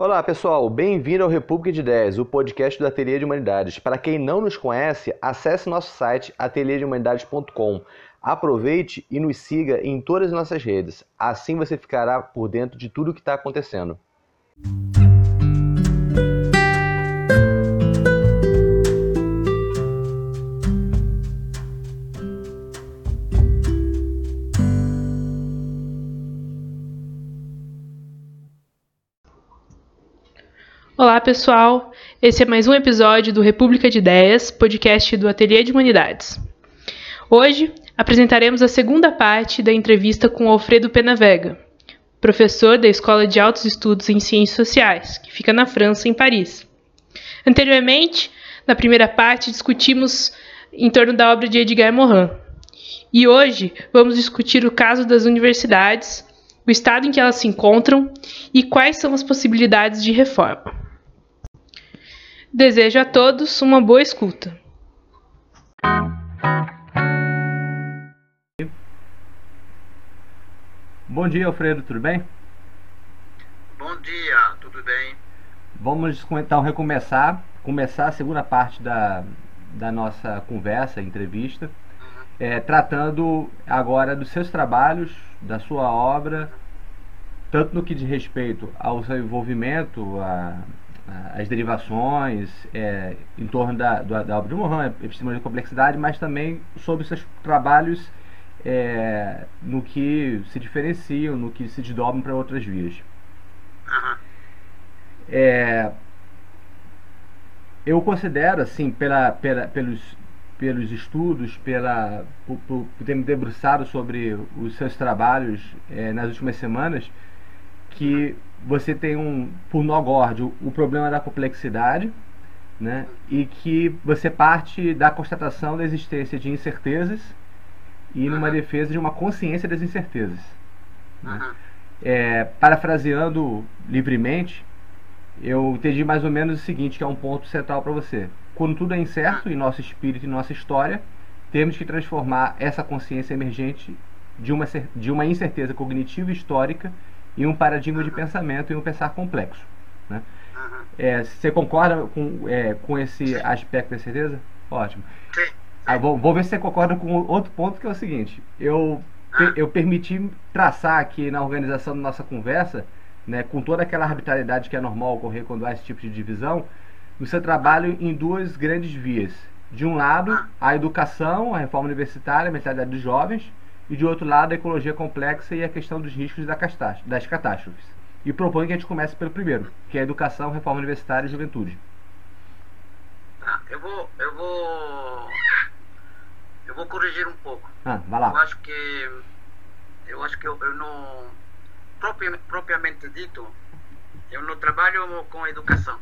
Olá pessoal, bem-vindo ao República de Ideias, o podcast do Ateliê de Humanidades. Para quem não nos conhece, acesse nosso site ateliêdehumanidades.com. Aproveite e nos siga em todas as nossas redes. Assim você ficará por dentro de tudo o que está acontecendo. Olá, pessoal. Esse é mais um episódio do República de Ideias, podcast do Ateliê de Humanidades. Hoje apresentaremos a segunda parte da entrevista com Alfredo Penavega, professor da Escola de Altos Estudos em Ciências Sociais, que fica na França, em Paris. Anteriormente, na primeira parte, discutimos em torno da obra de Edgar Morin. E hoje vamos discutir o caso das universidades, o estado em que elas se encontram e quais são as possibilidades de reforma. Desejo a todos uma boa escuta. Bom dia, Alfredo, tudo bem? Bom dia, tudo bem? Vamos então recomeçar, começar a segunda parte da, da nossa conversa, entrevista, uhum. é, tratando agora dos seus trabalhos, da sua obra, tanto no que diz respeito ao seu envolvimento, a as derivações é, em torno da, da, da obra de Mohan, epistemologia de complexidade, mas também sobre seus trabalhos é, no que se diferenciam, no que se desdobram para outras vias. É, eu considero, assim, pela, pela, pelos, pelos estudos, pela, por, por, ter me debruçado sobre os seus trabalhos é, nas últimas semanas, que você tem um, por nó górdio, o problema da complexidade, né? e que você parte da constatação da existência de incertezas e numa defesa de uma consciência das incertezas. Né? É, parafraseando livremente, eu entendi mais ou menos o seguinte, que é um ponto central para você. Quando tudo é incerto em nosso espírito e nossa história, temos que transformar essa consciência emergente de uma, de uma incerteza cognitiva histórica e um paradigma de pensamento e um pensar complexo. Né? É, você concorda com, é, com esse aspecto da certeza? Ótimo. Ah, vou, vou, ver se você concorda com outro ponto que é o seguinte. Eu, eu permiti traçar aqui na organização da nossa conversa, né, com toda aquela arbitrariedade que é normal ocorrer quando há esse tipo de divisão, o seu trabalho em duas grandes vias. De um lado, a educação, a reforma universitária, a mentalidade dos jovens, e de outro lado a ecologia complexa e a questão dos riscos das catástrofes. E proponho que a gente comece pelo primeiro, que é a educação, reforma universitária e juventude. Tá, eu vou, eu vou, eu vou corrigir um pouco. Ah, vai lá. Eu acho que, eu acho que eu, eu não, propriamente, propriamente dito, eu não trabalho com educação.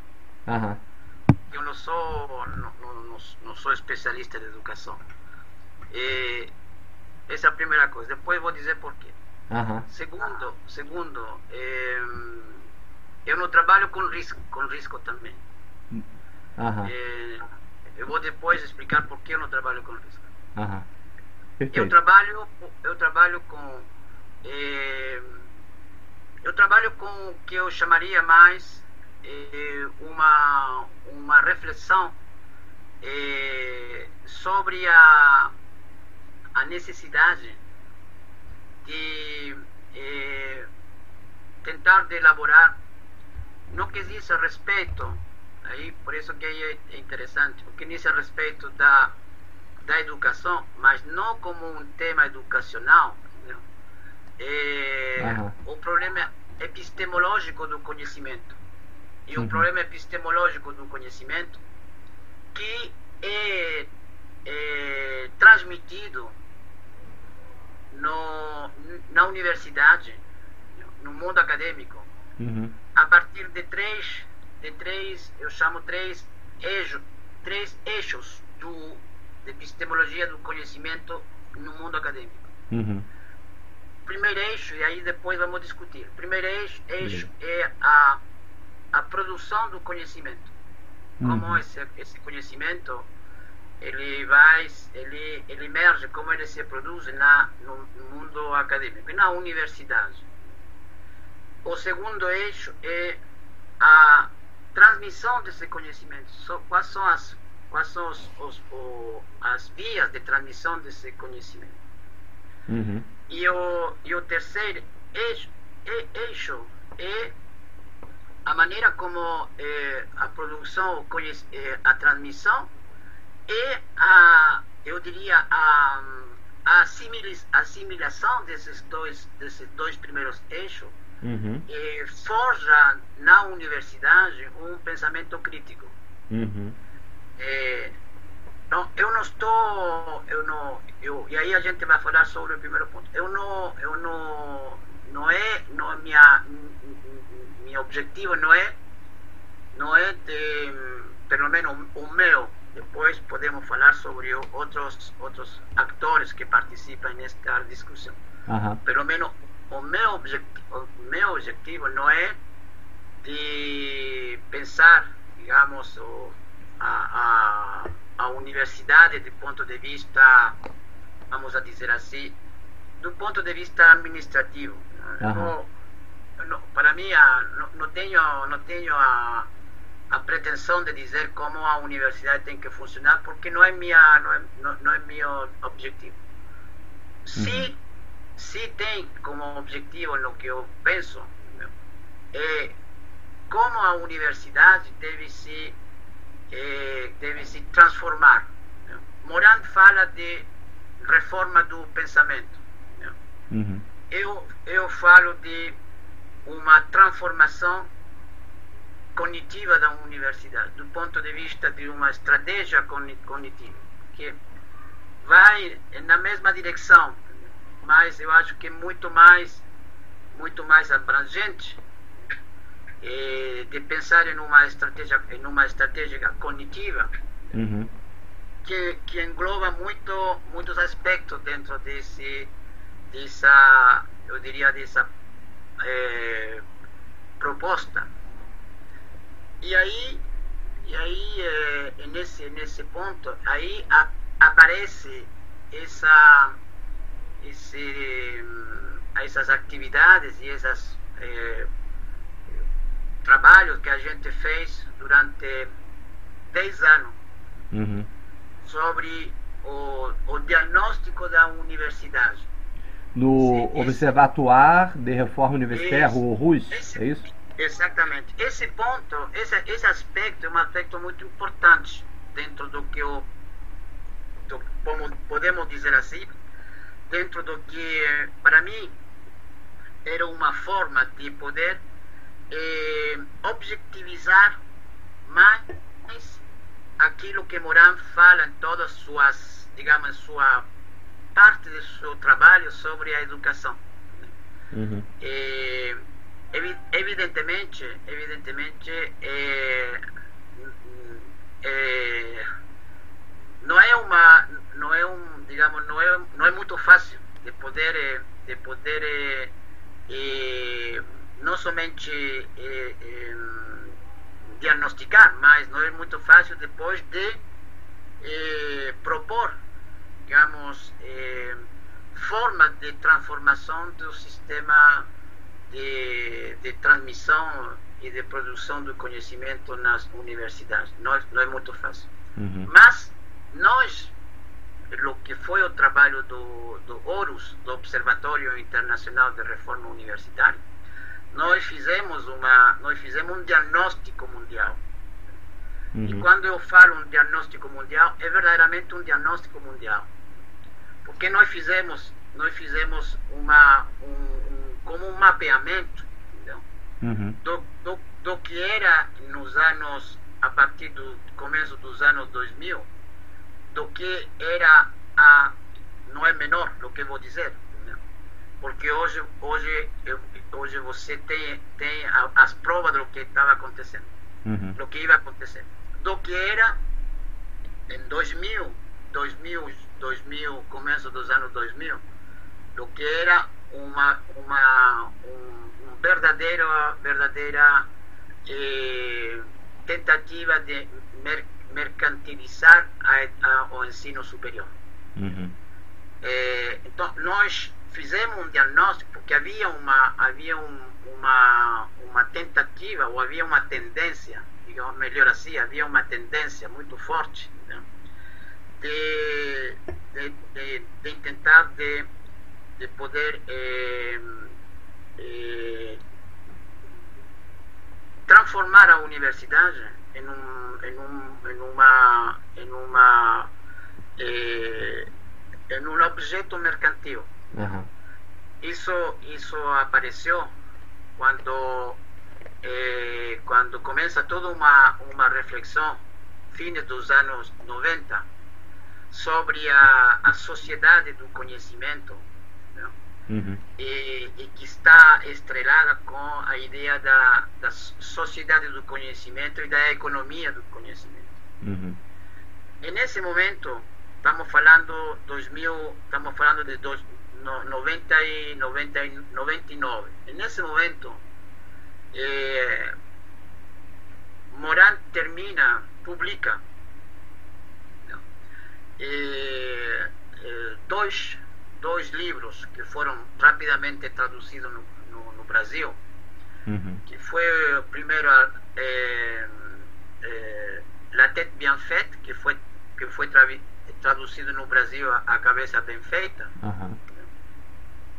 Eu não sou, não, não, não sou especialista de educação. E, essa é a primeira coisa. Depois vou dizer porquê. Uhum. Segundo, segundo é, eu não trabalho com risco, com risco também. Uhum. Eu vou depois explicar por que eu não trabalho com risco. Uhum. Eu trabalho, eu trabalho com, eu trabalho com o que eu chamaria mais uma uma reflexão sobre a a necessidade de eh, tentar de elaborar no que diz a respeito aí por isso que é interessante o que diz a respeito da da educação mas não como um tema educacional é, uhum. o problema epistemológico do conhecimento e uhum. o problema epistemológico do conhecimento que é, é transmitido no, na universidade, no mundo acadêmico, uhum. a partir de três, de três, eu chamo três eixos, três eixos do, de epistemologia do conhecimento no mundo acadêmico. Uhum. Primeiro eixo, e aí depois vamos discutir. Primeiro eixo, eixo é a, a produção do conhecimento. Uhum. Como esse, esse conhecimento ele vai, ele, ele emerge, como ele se produz na, no mundo acadêmico, na universidade. O segundo eixo é a transmissão desse conhecimento, quais são as, quais são os, os, o, as vias de transmissão desse conhecimento. Uhum. E, o, e o terceiro eixo, eixo é a maneira como é, a produção, é, a transmissão e a, eu diria, a, a assimilação desses dois, desses dois primeiros eixos uhum. forja na universidade um pensamento crítico. Uhum. É, então, eu não estou, eu não, eu, e aí a gente vai falar sobre o primeiro ponto. Eu não, eu não, não é, não é minha, meu objetivo não é, não é de, pelo menos o meu. Depois podemos falar sobre outros outros atores que participam nesta discussão. Uhum. Pelo menos o meu o meu objetivo não é de pensar, digamos, a, a a universidade do ponto de vista, vamos a dizer assim, do ponto de vista administrativo. Uhum. No, para mim, a, não, não, tenho, não tenho a, a pretensão de dizer como a universidade tem que funcionar, porque não é, minha, não é, não, não é meu objetivo. Se, uhum. se tem como objetivo no que eu penso, é como a universidade deve se eh, deve se transformar. Morand fala de reforma do pensamento. Uhum. Eu, eu falo de uma transformação cognitiva da universidade, do ponto de vista de uma estratégia cognitiva, que vai na mesma direção, mas eu acho que muito mais, muito mais abrangente eh, de pensar em uma estratégia, em uma estratégia cognitiva uhum. que, que engloba muito, muitos aspectos dentro desse, dessa, eu diria, dessa eh, proposta. E aí, e aí eh, nesse, nesse ponto, aí a, aparece essa, esse, essas atividades e essas eh, trabalho que a gente fez durante 10 anos uhum. sobre o, o, diagnóstico da universidade. No esse, Observatoire de Reforma Universitaire, o RUS, é isso? Exatamente. Esse ponto, esse, esse aspecto é um aspecto muito importante dentro do que o, do, como podemos dizer assim, dentro do que, para mim, era uma forma de poder eh, objetivisar mais aquilo que Moran fala em todas suas, digamos, sua parte de seu trabalho sobre a educação. Uhum. Eh, evidentemente, evidentemente, eh, eh, não é uma, não é um, digamos, não é, não é muito fácil de poder, de poder não somente eh, eh, diagnosticar, mas não é muito fácil depois de eh, propor, digamos, formas de transformação do sistema de, de, transmissão e de produção do conhecimento nas universidades. Não, não é muito fácil. Uhum. Mas nós, o que foi o trabalho do, do ORUS, do Observatório Internacional de Reforma Universitária, nós fizemos uma nós fizemos um diagnóstico mundial uhum. e quando eu falo um diagnóstico mundial é verdadeiramente um diagnóstico mundial porque nós fizemos nós fizemos uma um, um como um mapeamento uhum. do, do, do que era nos anos a partir do começo dos anos 2000 do que era a não é menor o que vou dizer porque hoje hoje hoje você tem, tem as provas do que estava acontecendo, uhum. do que ia acontecer, do que era em 2000, 2000, 2000, começo dos anos 2000, do que era uma, uma um, um verdadeiro, verdadeira eh, tentativa de mer mercantilizar a, a, o ensino superior. Uhum. Eh, então, nós fizemos um diagnóstico porque havia uma havia um, uma uma tentativa ou havia uma tendência, digamos melhor assim, havia uma tendência muito forte né, de, de, de, de, tentar de, de poder eh, eh, transformar a universidade em, um, em, um, em uma, em uma eh, em um objeto mercantil. Aham. Isso, isso apareceu quando, eh, quando começa toda uma, uma reflexão, fines dos anos 90, sobre a, a sociedade do conhecimento, né? Uhum. e, e que está estrelada com a ideia da, da sociedade do conhecimento e da economia do conhecimento. Uhum. E nesse momento, estamos falando 2000, estamos falando de dos, no, 90 e 90 e 99. E nesse momento, eh, Moran termina, publica eh, eh, dois, dois livros que foram rapidamente traduzidos no, no, no Brasil, Uhum. que foi primeiro eh, eh, La Tête Bien Faite, que foi, que foi traduzido no Brasil a, Cabeça Bem Feita. Aham.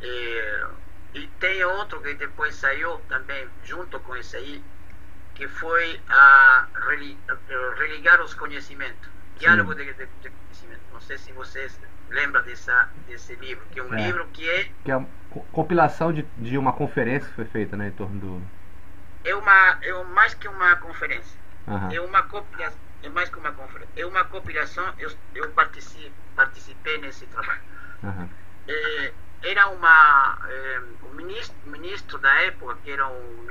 Eh, e tem outro que depois saiu também junto com esse aí, que foi a religar os conhecimentos. Diálogo de, de, de conhecimento. Não sei se vocês lembram dessa, desse livro, que é um É. livro que é, Que é uma co- compilação de, de uma conferência que foi feita, né, em torno do. é, uma, é mais que uma conferência. Aham. É uma compilação, é mais que uma conferência. É uma compilação, eu, eu participei, participei nesse trabalho. Aham. Eh, era uma eh, o ministro, ministro da época que era um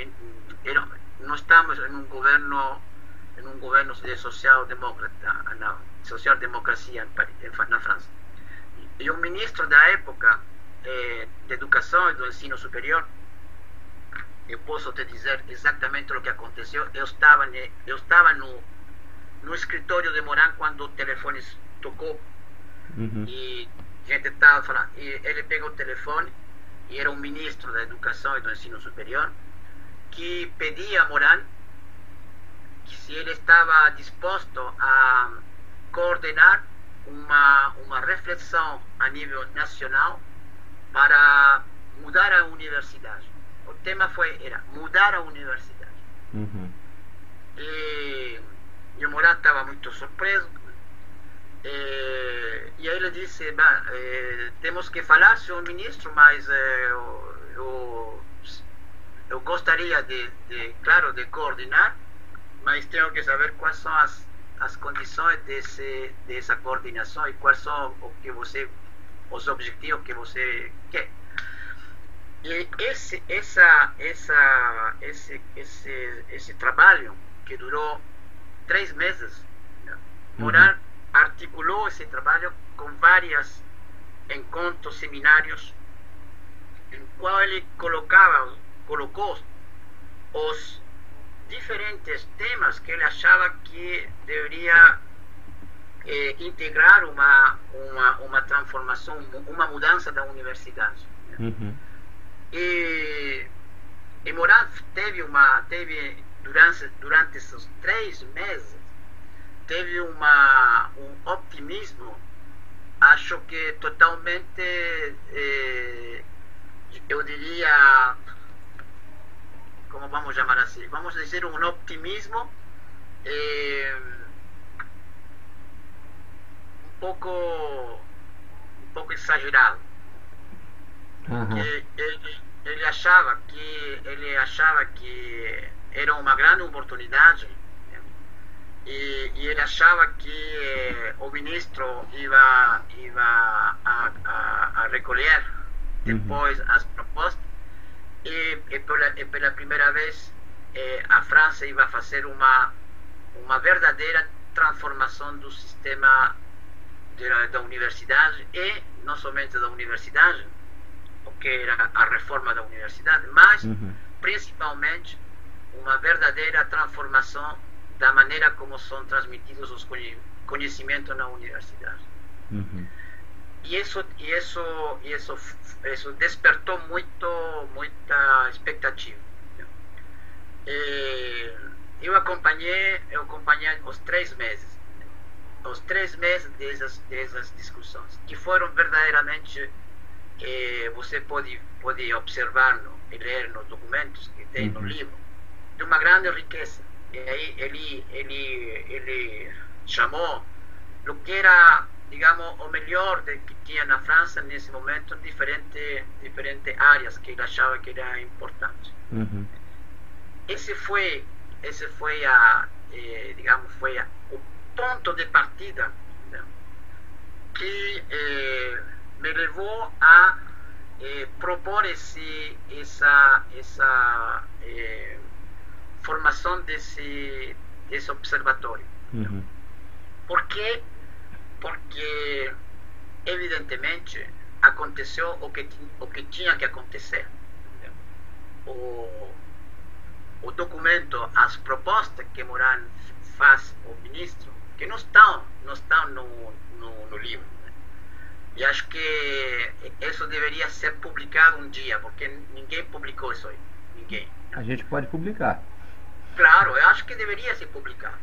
era, nós estamos em um governo em um governo de social democrata na social democracia em Paris, em Fa- na França e o ministro da época eh, de educação e do ensino superior eu posso te dizer exatamente o que aconteceu eu estava ne- eu estava no no escritório de Moran quando o telefone tocou Uhum. e a gente estava falando, e ele pegou o telefone e era um ministro da Educação e do Ensino Superior que pedia a Moran que se ele estava disposto a coordenar uma, uma reflexão a nível nacional para mudar a universidade. O tema foi era mudar a universidade. Uhum. E, e o Moran estava muito surpreso. Eh, e aí ele disse: "Bah, eh, temos que falar, senhor ministro, mas eh, eu, eu, eu gostaria de, de, claro, de coordenar, mas tenho que saber quais são as, as condições desse, dessa coordenação e quais são o que você, os objetivos que você quer. E esse, essa, essa, esse, esse, esse trabalho que durou três meses, né? Morar articulou esse trabalho com vários encontros, seminários, em qual ele colocava, colocou os diferentes temas que ele achava que deveria eh, integrar uma, uma, uma transformação, uma mudança da universidade. né? Uhum. E, e Moran teve uma teve durante durante esses três meses teve uma um optimismo acho que totalmente eh, eu diria como vamos chamar assim vamos dizer um optimismo eh, um pouco um pouco exagerado. Que ele, ele achava que ele achava que era uma grande oportunidade e, e ele achava que eh, o ministro ia ia a, a, a recolher depois as propostas e, e, pela, e pela primeira vez eh, a França ia fazer uma uma verdadeira transformação do sistema da, da universidade e não somente da universidade o que era a reforma da universidade, mas Uhum. principalmente uma verdadeira transformação da maneira como são transmitidos os conhe- conhecimentos na universidade. Uhum. E isso, e isso, e isso, isso despertou muito, muita expectativa. Eu acompanhei, eu acompanhei os três meses, os três meses dessas, dessas discussões, que foram verdadeiramente, eh, você pode, pode observar no, e ler nos documentos que tem uhum. no livro, de uma grande riqueza. E aí ele, ele, ele chamou o que era, digamos, o melhor de, que tinha na França nesse momento, diferentes diferentes áreas que ele achava que era importante. Uhum. Esse foi, esse foi a, eh, digamos, foi a, o ponto de partida né, que eh, me levou a eh, propor esse, essa, essa eh, formação desse, desse observatório. Uhum. Por quê? Porque, evidentemente, aconteceu o que, o que tinha que acontecer. O, o documento, as propostas que Moran faz o ministro, que não estão, não estão no, no, no livro. Né? E acho que isso deveria ser publicado um dia, porque ninguém publicou isso aí. Ninguém. A gente pode publicar. Claro, eu acho que deveria ser publicado.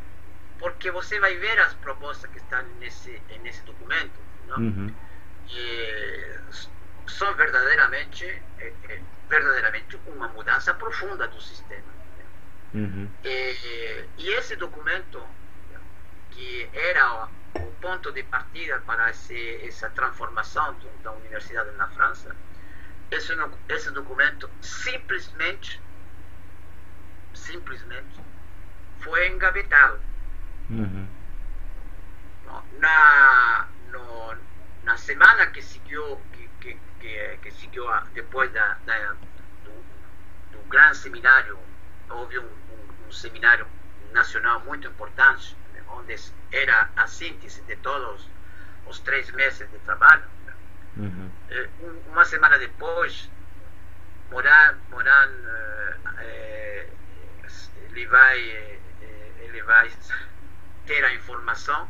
Porque você vai ver as propostas que estão nesse, nesse documento. Uhum. E são verdadeiramente, é, é, verdadeiramente uma mudança profunda do sistema. Uhum. E, e, esse documento, que era o ponto de partida para esse, essa transformação da universidade na França, esse, esse documento simplesmente, simplesmente foi engavetado. Uhum. Na, no, na semana que seguiu, que, que, que, que seguiu a, depois da, da do, do grande seminário, houve um, um, um seminário nacional muito importante, onde era a síntese de todos os três meses de trabalho. Uhum. Uma semana depois, Moran, Moran é, ele, vai, ele vai ter a informação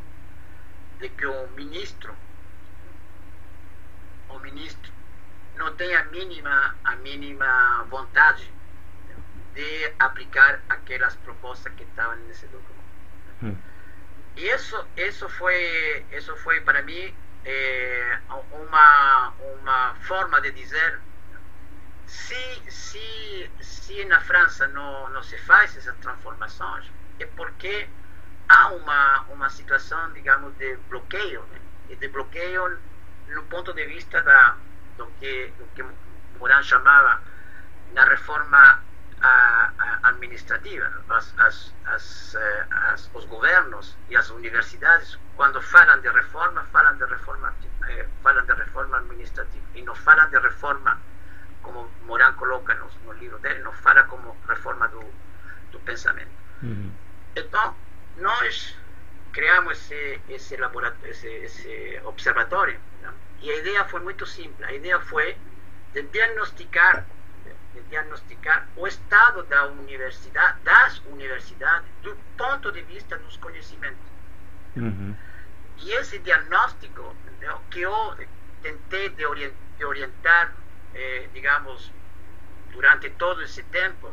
de que o ministro, o ministro não tem a mínima, a mínima vontade de aplicar aquelas propostas que estavam nesse documento. Hum. E isso, isso foi, isso foi para mim é, uma, uma forma de dizer se, se, se na França não, não se faz essas transformações é porque há uma, uma situação, digamos, de bloqueio, né? e de bloqueio no ponto de vista da, do, que, do que Moran chamava na reforma a, a administrativa. As, as, as, as, os governos e as universidades, quando falam de reforma, falam de reforma, eh, falam de reforma administrativa e não falam de reforma, como Moran coloca no, no livro dele, não fala como reforma do, do pensamento. Uhum. Então, nós criamos esse, esse, laboratório, esse, esse observatório né? e a ideia foi muito simples. A ideia foi de diagnosticar de diagnosticar o estado da universidade, das universidades do ponto de vista dos conhecimentos. Uhum. E esse diagnóstico né, que eu tentei de orientar, de orientar eh, digamos, durante todo esse tempo,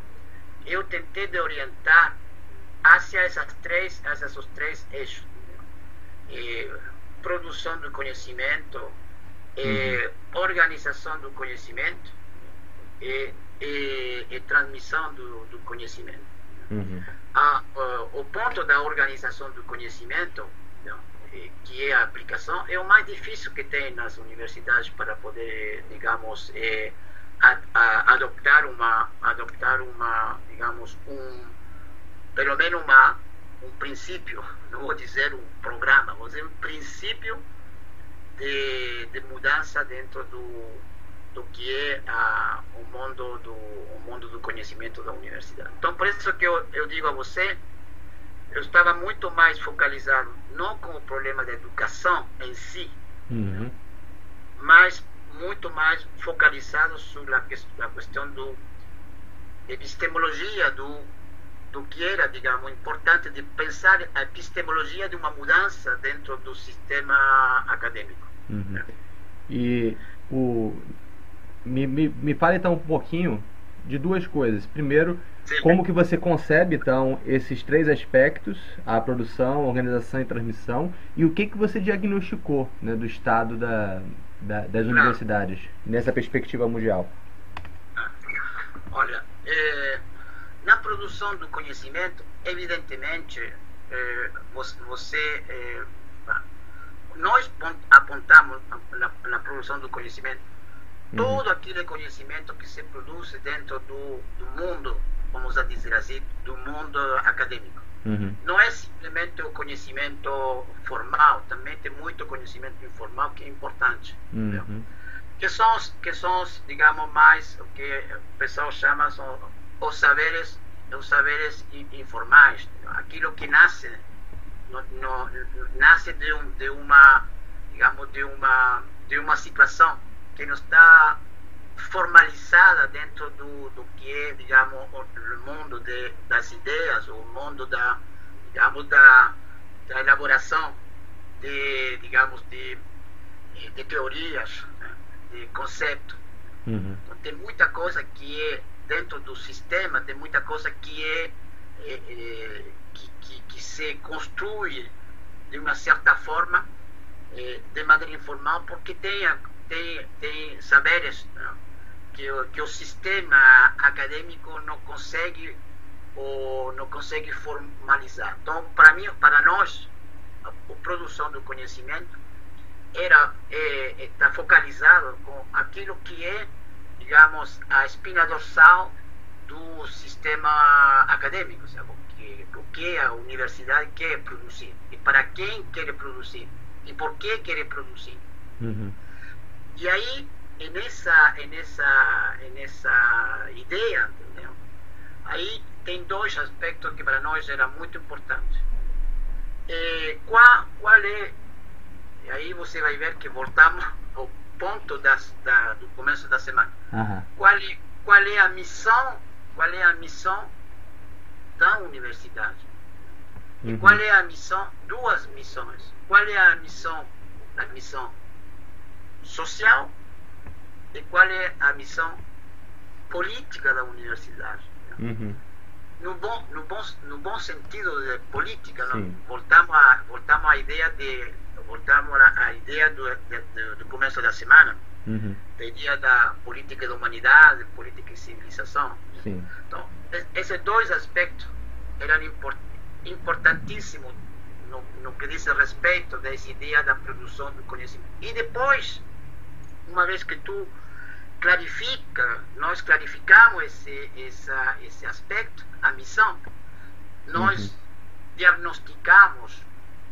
eu tentei de orientar hacia essas três, hacia esses três eixos. Né? produção do conhecimento, uhum. organização do conhecimento e e, e transmissão do, do conhecimento. Uhum. A, o ponto da organização do conhecimento, que é a aplicação, é o mais difícil que tem nas universidades para poder, digamos, é, a, a, adoptar uma, adoptar uma, digamos, um, pelo menos uma, um princípio, não vou dizer um programa, vou dizer um princípio de, de mudança dentro do do que é a, o mundo do o mundo do conhecimento da universidade. Então, por isso que eu, eu digo a você, eu estava muito mais focalizado não com o problema da educação em si, uhum. mas muito mais focalizado sobre a, questão do epistemologia do do que era, digamos, importante de pensar a epistemologia de uma mudança dentro do sistema acadêmico. Uhum. E o, me, me, me fale então um pouquinho de duas coisas. Primeiro, Sim. como que você concebe então esses três aspectos, a produção, a organização e transmissão, e o que que você diagnosticou né, do estado da, da das universidades nessa perspectiva mundial? Olha, é, na produção do conhecimento, evidentemente, é, você, é, nós apontamos na, na, produção do conhecimento uhum. todo aquele conhecimento que se produz dentro do, do mundo, vamos dizer assim, do mundo acadêmico. Uhum. Não é simplesmente o conhecimento formal, também tem muito conhecimento informal que é importante. Uhum. Que são, que são, digamos, mais o que o pessoal chama são os saberes os saberes informais, aquilo que nasce, no, no, nasce de, um, de uma, digamos, de uma, de uma situação que não está formalizada dentro do, do que é, digamos, o mundo de, das ideias, o mundo da, digamos, da, da elaboração de, digamos, de, de teorias, né, de conceito. Uhum. Tem muita coisa que é dentro do sistema tem muita coisa que é, é, é que, que, que, se construi de uma certa forma é, de maneira informal porque tem tem, tem saberes né, que, que o sistema acadêmico não consegue ou não consegue formalizar então para mim para nós a, a produção do conhecimento era está é, focalizado com aquilo que é digamos, a espina dorsal do sistema acadêmico, sabe? Que, o que a universidade quer produzir e para quem quer produzir e por que quer produzir. Uhum. E aí, nessa, nessa, nessa ideia, entendeu? aí tem dois aspectos que para nós era muito importante. E qual, qual é, e aí você vai ver que voltamos ao ponto das, da, do começo da semana. Uhum. Qual, é, qual é a missão? Qual é a missão da universidade? Uhum. E qual é a missão? Duas missões. Qual é a missão? A missão social e qual é a missão política da universidade? Uhum. No bom, no bom, no bom sentido de política, voltamos a voltamos à ideia de voltamos à ideia do, do começo da semana, uhum. da ideia da política da humanidade, política e civilização. Sim. Então, esses dois aspectos eram import, importantíssimos no, no, que diz respeito dessa ideia da produção do conhecimento. E depois, uma vez que tu clarifica, nós clarificamos esse, essa, esse aspecto, a missão, nós uhum. diagnosticamos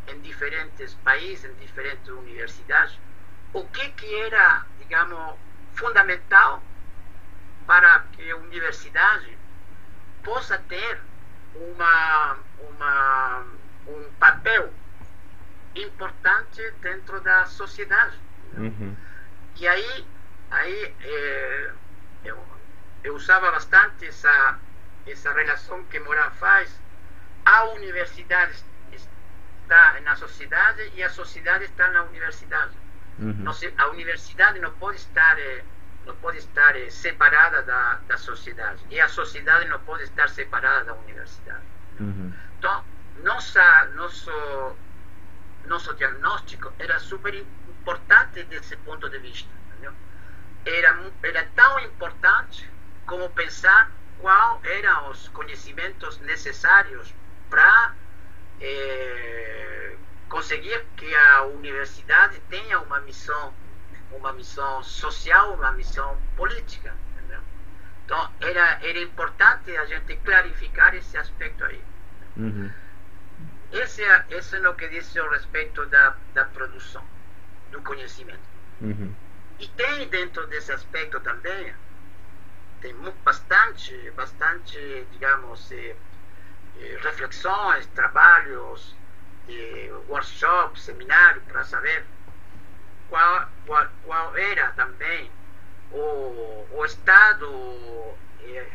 em diferentes países, em diferentes universidades, o que, que era, digamos, fundamental para que a universidade possa ter uma, uma, um papel importante dentro da sociedade. Uhum. E aí, aí é, eu, eu usava bastante essa, essa relação que Moran faz. A universidade está na sociedade e a sociedade está na universidade. Uhum. a universidade não pode estar eh, não pode estar eh, separada da, da sociedade e a sociedade não pode estar separada da universidade. Uhum. Então, nossa, nosso nosso diagnóstico era super importante desse ponto de vista. Era, era tão importante como pensar quais eram os conhecimentos necessários para é, conseguir que a universidade tenha uma missão, uma missão social, uma missão política. Entendeu? Então, era, era importante a gente clarificar esse aspecto aí. Uhum. Esse, é, esse é o que diz a respeito da, da produção do conhecimento. Uhum. E tem dentro desse aspecto também, tem bastante, bastante, digamos, eh, reflexões, trabalhos, workshops, seminários, para saber qual, qual, qual era também o, o estado eh,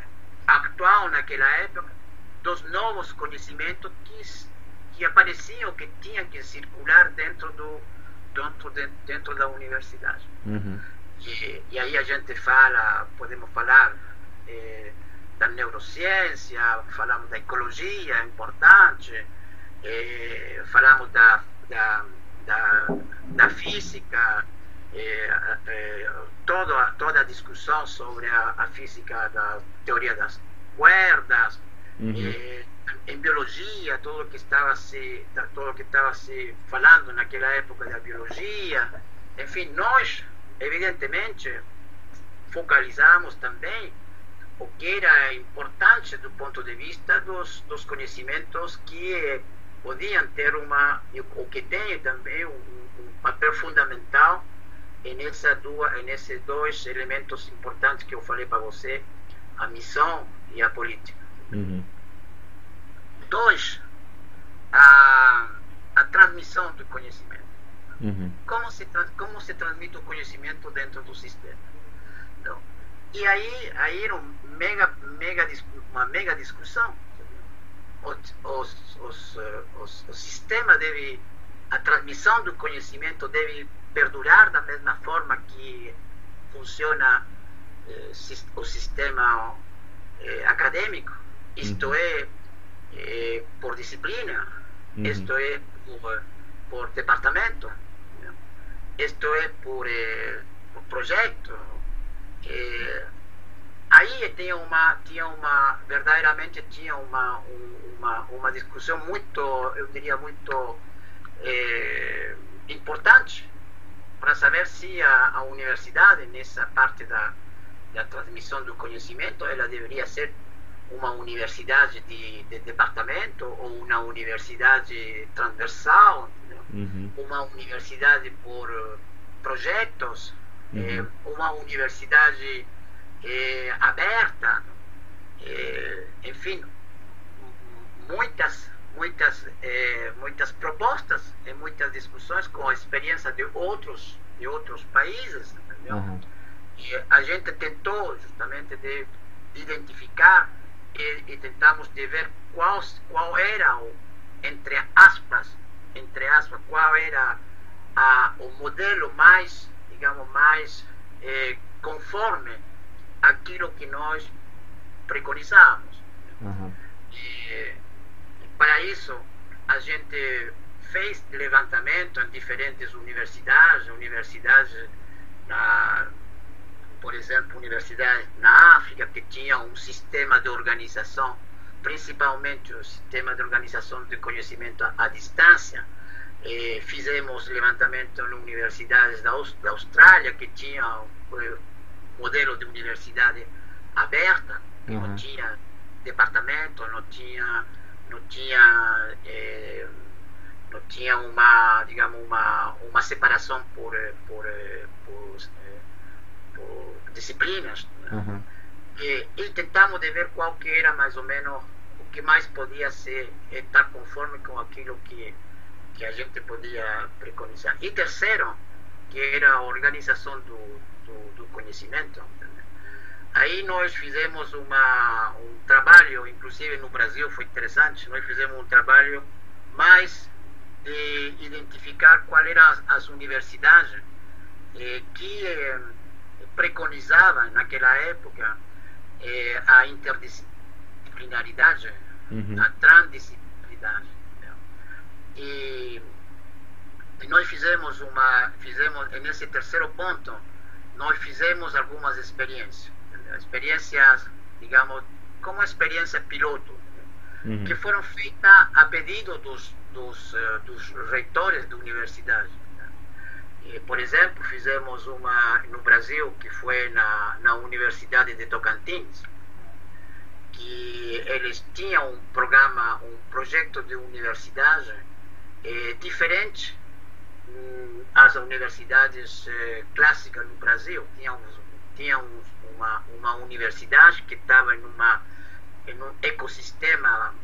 atual naquela época dos novos conhecimentos que, que apareciam, que tinham que circular dentro, do, dentro, de, dentro da universidade. Uhum. E, e aí a gente fala, podemos falar eh, da neurociência, falamos da ecologia, é importante, eh, falamos da, da, da, da física, eh, eh, toda, toda a discussão sobre a, a, física da teoria das cuerdas, uhum. Eh, em biologia, tudo que estava se tudo que estava se falando naquela época da biologia, enfim, nós evidentemente focalizamos também o que era importante do ponto de vista dos, dos conhecimentos que podiam ter uma o que tem também um, um papel fundamental nessa duas nesses dois elementos importantes que eu falei para você a missão e a política uhum. Dois a, a transmissão do conhecimento uhum. como se como se transmite o conhecimento dentro do sistema então, e aí aí era um mega mega uma mega discussão os, os, os, os, o sistema deve a transmissão do conhecimento deve perdurar da mesma forma que funciona eh, o sistema eh, acadêmico, isto uhum. é, eh, por disciplina, isto é por, por departamento, isto é por, eh, por projeto. Eh, aí tinha uma, tinha uma, verdadeiramente tinha uma, uma, uma discussão muito, eu diria muito eh, importante para saber se a, a, universidade, nessa parte da, da transmissão do conhecimento, ela deveria ser uma universidade de, de departamento ou uma universidade transversal, uhum. uma universidade por projetos, uhum. eh, uma universidade eh, aberta, eh, enfim, muitas muitas eh, muitas propostas e muitas discussões com a experiência de outros de outros países? Uhum. e a gente tentou justamente de identificar e, e, tentamos de ver qual qual era o entre aspas entre aspas qual era a, o modelo mais digamos mais eh, conforme aquilo que nós preconizamos uhum. e, para isso, a gente fez levantamento em diferentes universidades, universidades na, por exemplo, universidades na África que tinham um sistema de organização, principalmente o sistema de organização de conhecimento à, distância. E fizemos levantamento em universidades da, da Austrália que tinham o modelo de universidade aberta, que uhum. não tinha departamento, não tinha não tinha é, não tinha uma digamos uma uma separação por por por, por disciplinas. Uhum. e, e, tentamos de ver qual que era mais ou menos o que mais podia ser estar conforme com aquilo que que a gente podia preconizar. E terceiro que era a organização do, do, do conhecimento Aí nós fizemos uma, um trabalho, inclusive no Brasil foi interessante, nós fizemos um trabalho mais de identificar quais eram as, as universidades eh, que eh, preconizavam naquela época eh, a interdisciplinaridade, uhum. a transdisciplinaridade. E, e nós fizemos uma, fizemos nesse terceiro ponto, nós fizemos algumas experiências experiências, digamos, como experiência piloto, uhum. que foram feitas a pedido dos, dos, uh, dos reitores da universidade. E, por exemplo, fizemos uma no Brasil, que foi na, na Universidade de Tocantins, que eles tinham um programa, um projeto de universidade eh, diferente às universidades eh, clássicas no Brasil. Tinham, tinham uma, uma universidade que estava em, uma, em um ecossistema,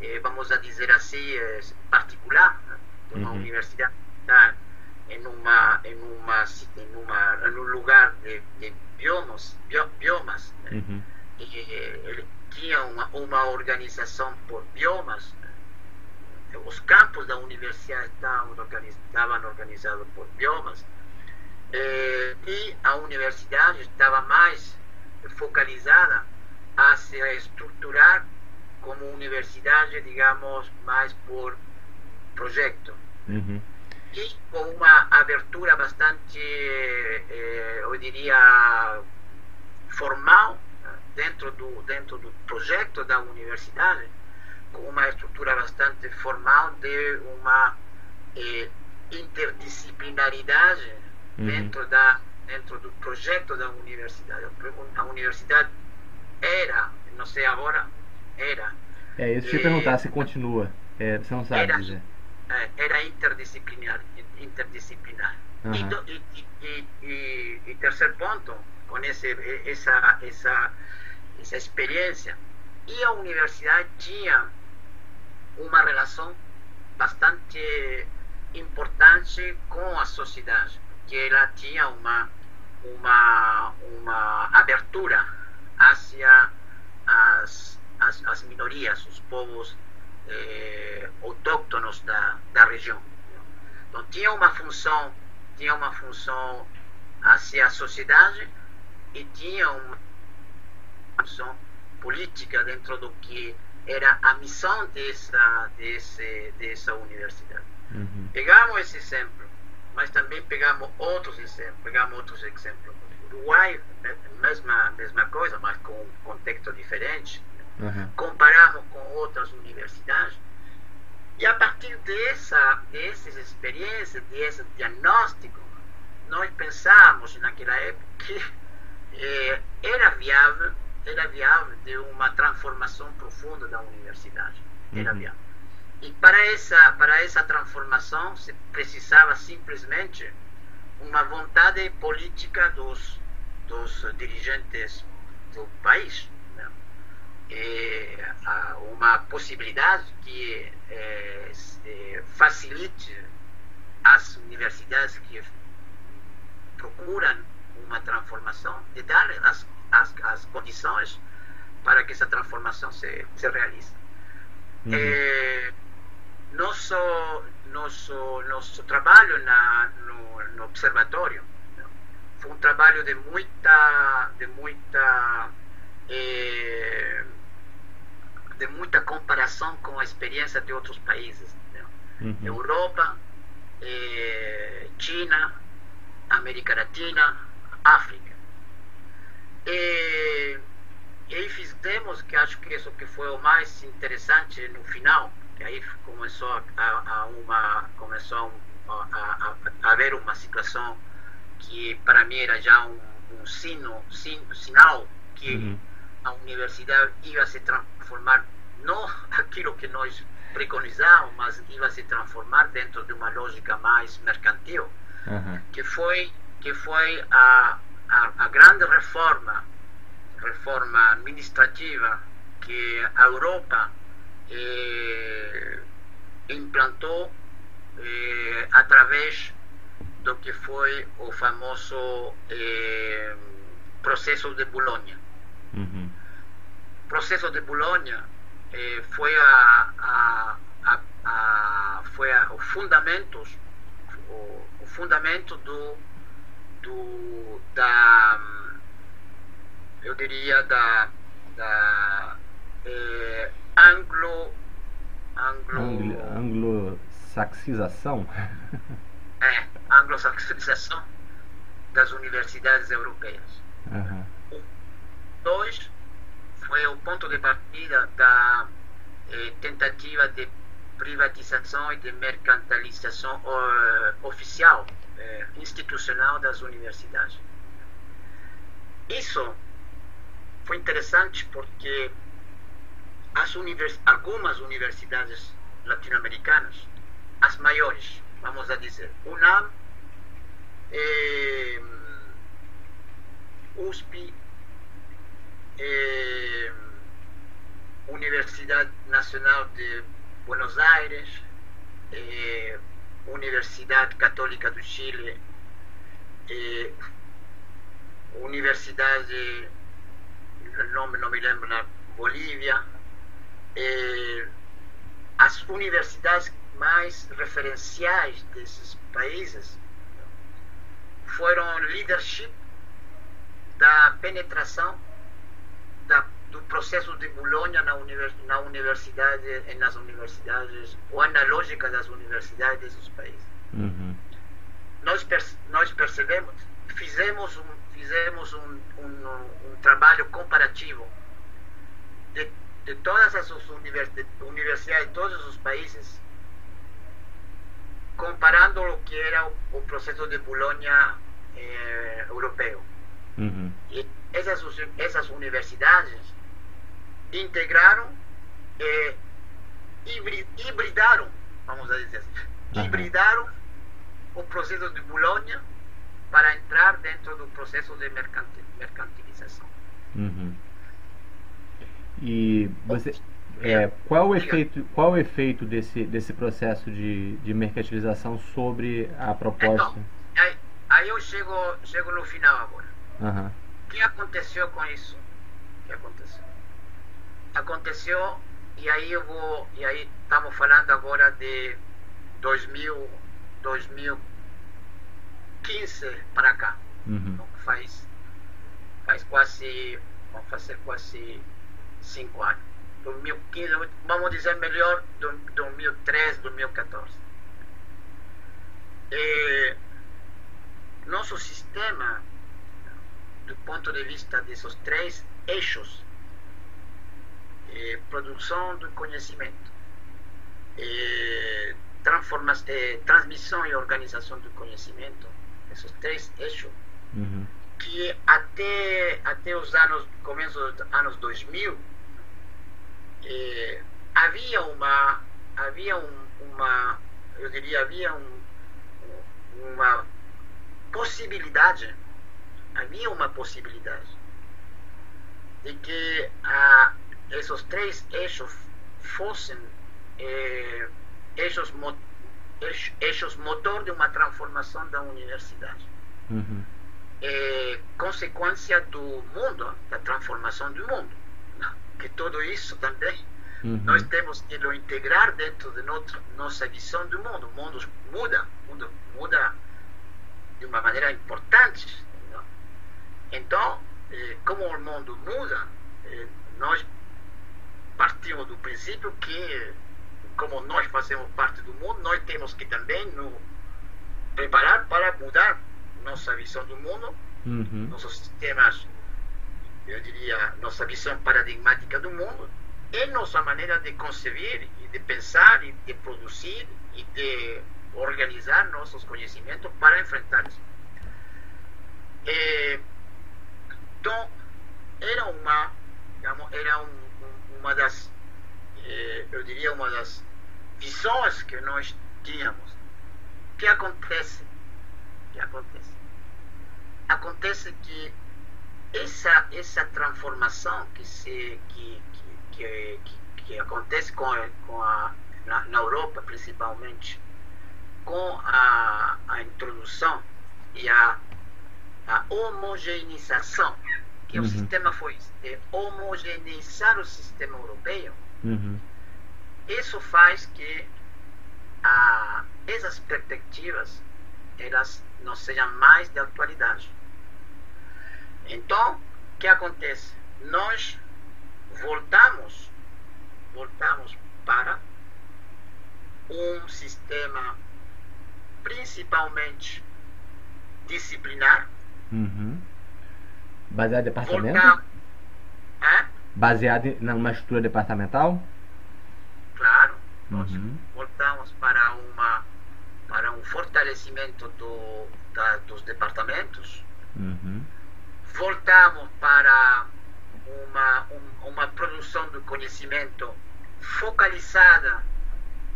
eh, vamos a dizer assim, eh, particular, né? uma uhum. universidade uma, em, uma, em, uma, em um lugar de, de biomas, biomas uhum. e ele tinha uma, uma organização por biomas, os campos da universidade estavam, estavam organizados por biomas, eh, e a universidade estava mais focalizada a se estruturar como universidade, digamos, mais por projeto. Uhum. E com uma abertura bastante, eh, eu diria, formal dentro do, dentro do projeto da universidade, com uma estrutura bastante formal de uma eh, interdisciplinaridade Uhum. dentro, da, dentro do projeto da universidade. A universidade era, não sei agora, era, É isso que eu ia E- perguntar se continua. É, você não sabe Era- dizer. Eh, era interdisciplinar. interdisciplinar. Aham. E, do- e, e, e, e, e terceiro ponto, com esse, essa, essa, essa experiência, e a universidade tinha uma relação bastante importante com a sociedade, porque ela tinha uma, uma, uma abertura hacia as, as, as minorias, os povos eh, autóctonos da, da região. Então tinha uma função, tinha uma função hacia a sociedade e tinha uma função política dentro do que era a missão dessa, desse, dessa universidade. Uhum. Pegamos esse exemplo, mas também pegamos outros exemplos, pegamos outros exemplos. Uruguai, me- mesma mesma coisa, mas com um contexto diferente. Uhum. Comparamos com outras universidades. E a partir dessa, dessas experiências, desse diagnóstico, nós pensamos naquela época que eh, era viável, era viável de uma transformação profunda da universidade. Era Uhum. viável. E para essa, para essa transformação se precisava simplesmente uma vontade política dos, dos dirigentes do país. Há uma possibilidade que eh, facilite as universidades que procuram uma transformação, de dar as, as, as condições para que essa transformação se, se realize. Uhum. Eh, nosso, nosso, nosso trabalho na, no, no observatório né, foi um trabalho de muita, de muita, eh, de muita comparação com a experiência de outros países. Uhum. Europa, eh, China, América Latina, África. E, e aí fizemos, que acho que isso que foi o mais interessante no final, que aí começou a, a uma começou a, a, a haver uma situação que para mim era já um, um sino, sin, sinal que Uhum. A universidade ia se transformar não aquilo que nós preconizávamos, mas ia se transformar dentro de uma lógica mais mercantil Uhum. que foi que foi a, a, a grande reforma reforma administrativa que a Europa eh, implantou eh, através do que foi o famoso eh, processo de Bolonha Uhum. Processo de Bolonha eh, foi a, a, a, a foi a, os fundamentos o, o fundamento do, do da eu diria da, da eh, anglo anglo Anglo-saxização? é, anglo-saxonização das universidades europeias Uhum. dois o ponto de partida da eh, tentativa de privatização e de mercantilização eh, oficial, eh, institucional das universidades. Isso foi interessante porque univers algumas universidades latino-americanas, as maiores, vamos a dizer, UNAM, eh, USP, eh, Universidade Nacional de Buenos Aires, eh, Universidade Católica do Chile, eh, o nome não me lembro, na Bolívia, eh, as universidades mais referenciais desses países foram leadership da penetração da, do processo de Bolonha na, univers, na universidade, nas universidades, ou analógica das universidades dos países. Uhum. Nós, nós percebemos, fizemos um, fizemos um, um, um trabalho comparativo de, de todas as universidades de todos os países, comparando o que era o, o processo de Bolonha eh, europeu. Uhum. E essas, essas universidades integraram e hibridaram, vamos dizer assim, uhum. hibridaram o processo de Bolonha para entrar dentro do processo de mercantilização. Uhum. E você, é, qual, o efeito, qual o efeito desse, desse processo de, de mercantilização sobre a proposta? Então, aí, aí eu chego, chego no final agora. Uhum. O que aconteceu com isso? O que aconteceu? Aconteceu e aí eu vou e aí estamos falando agora de 2000, 2015 para cá. Uhum. Então, faz faz quase vamos fazer quase cinco anos. 2015, vamos dizer melhor, 2013, 2014. E nosso sistema do ponto de vista desses três eixos eh, produção do conhecimento eh, eh, transmissão e organização do conhecimento esses três eixos uhum. que até até os anos começo dos anos 2000 havia uma havia um, uma eu diria havia um, uma possibilidade havia uma possibilidade de que ah, esses três eixos fossem eh, eixos, mo, motor de uma transformação da universidade. Uhum. Eh, consequência do mundo, da transformação do mundo. Que tudo isso também uhum. nós temos que lo integrar dentro de nossa, nossa visão do mundo. O mundo muda, mundo muda de uma maneira importante. Então, eh, como o mundo muda, eh, nós partimos do princípio que, como nós fazemos parte do mundo, nós temos que também nos preparar para mudar nossa visão do mundo, uhum. nossos sistemas, eu diria, nossa visão paradigmática do mundo e nossa maneira de conceber e de pensar e de produzir e de organizar nossos conhecimentos para enfrentar isso. Eh, então, era uma, digamos, era um, um, uma das, eh, eu diria, uma das visões que nós tínhamos. O que acontece? O que acontece? Acontece que essa, essa transformação que, se, que, que, que, que acontece com, com a, na, na Europa, principalmente, com a, a introdução e a a homogeneização, que uhum. o sistema foi de homogeneizar o sistema europeu, uhum. isso faz que a, essas perspectivas elas não sejam mais de atualidade. Então, o que acontece? Nós voltamos, voltamos para um sistema principalmente disciplinar, Uhum. Baseado em departamento? Hã? Baseado em numa estrutura departamental? Claro, nós Uhum. voltamos para uma para um fortalecimento do, da, dos departamentos, Uhum. voltamos para uma, um, uma produção do conhecimento focalizada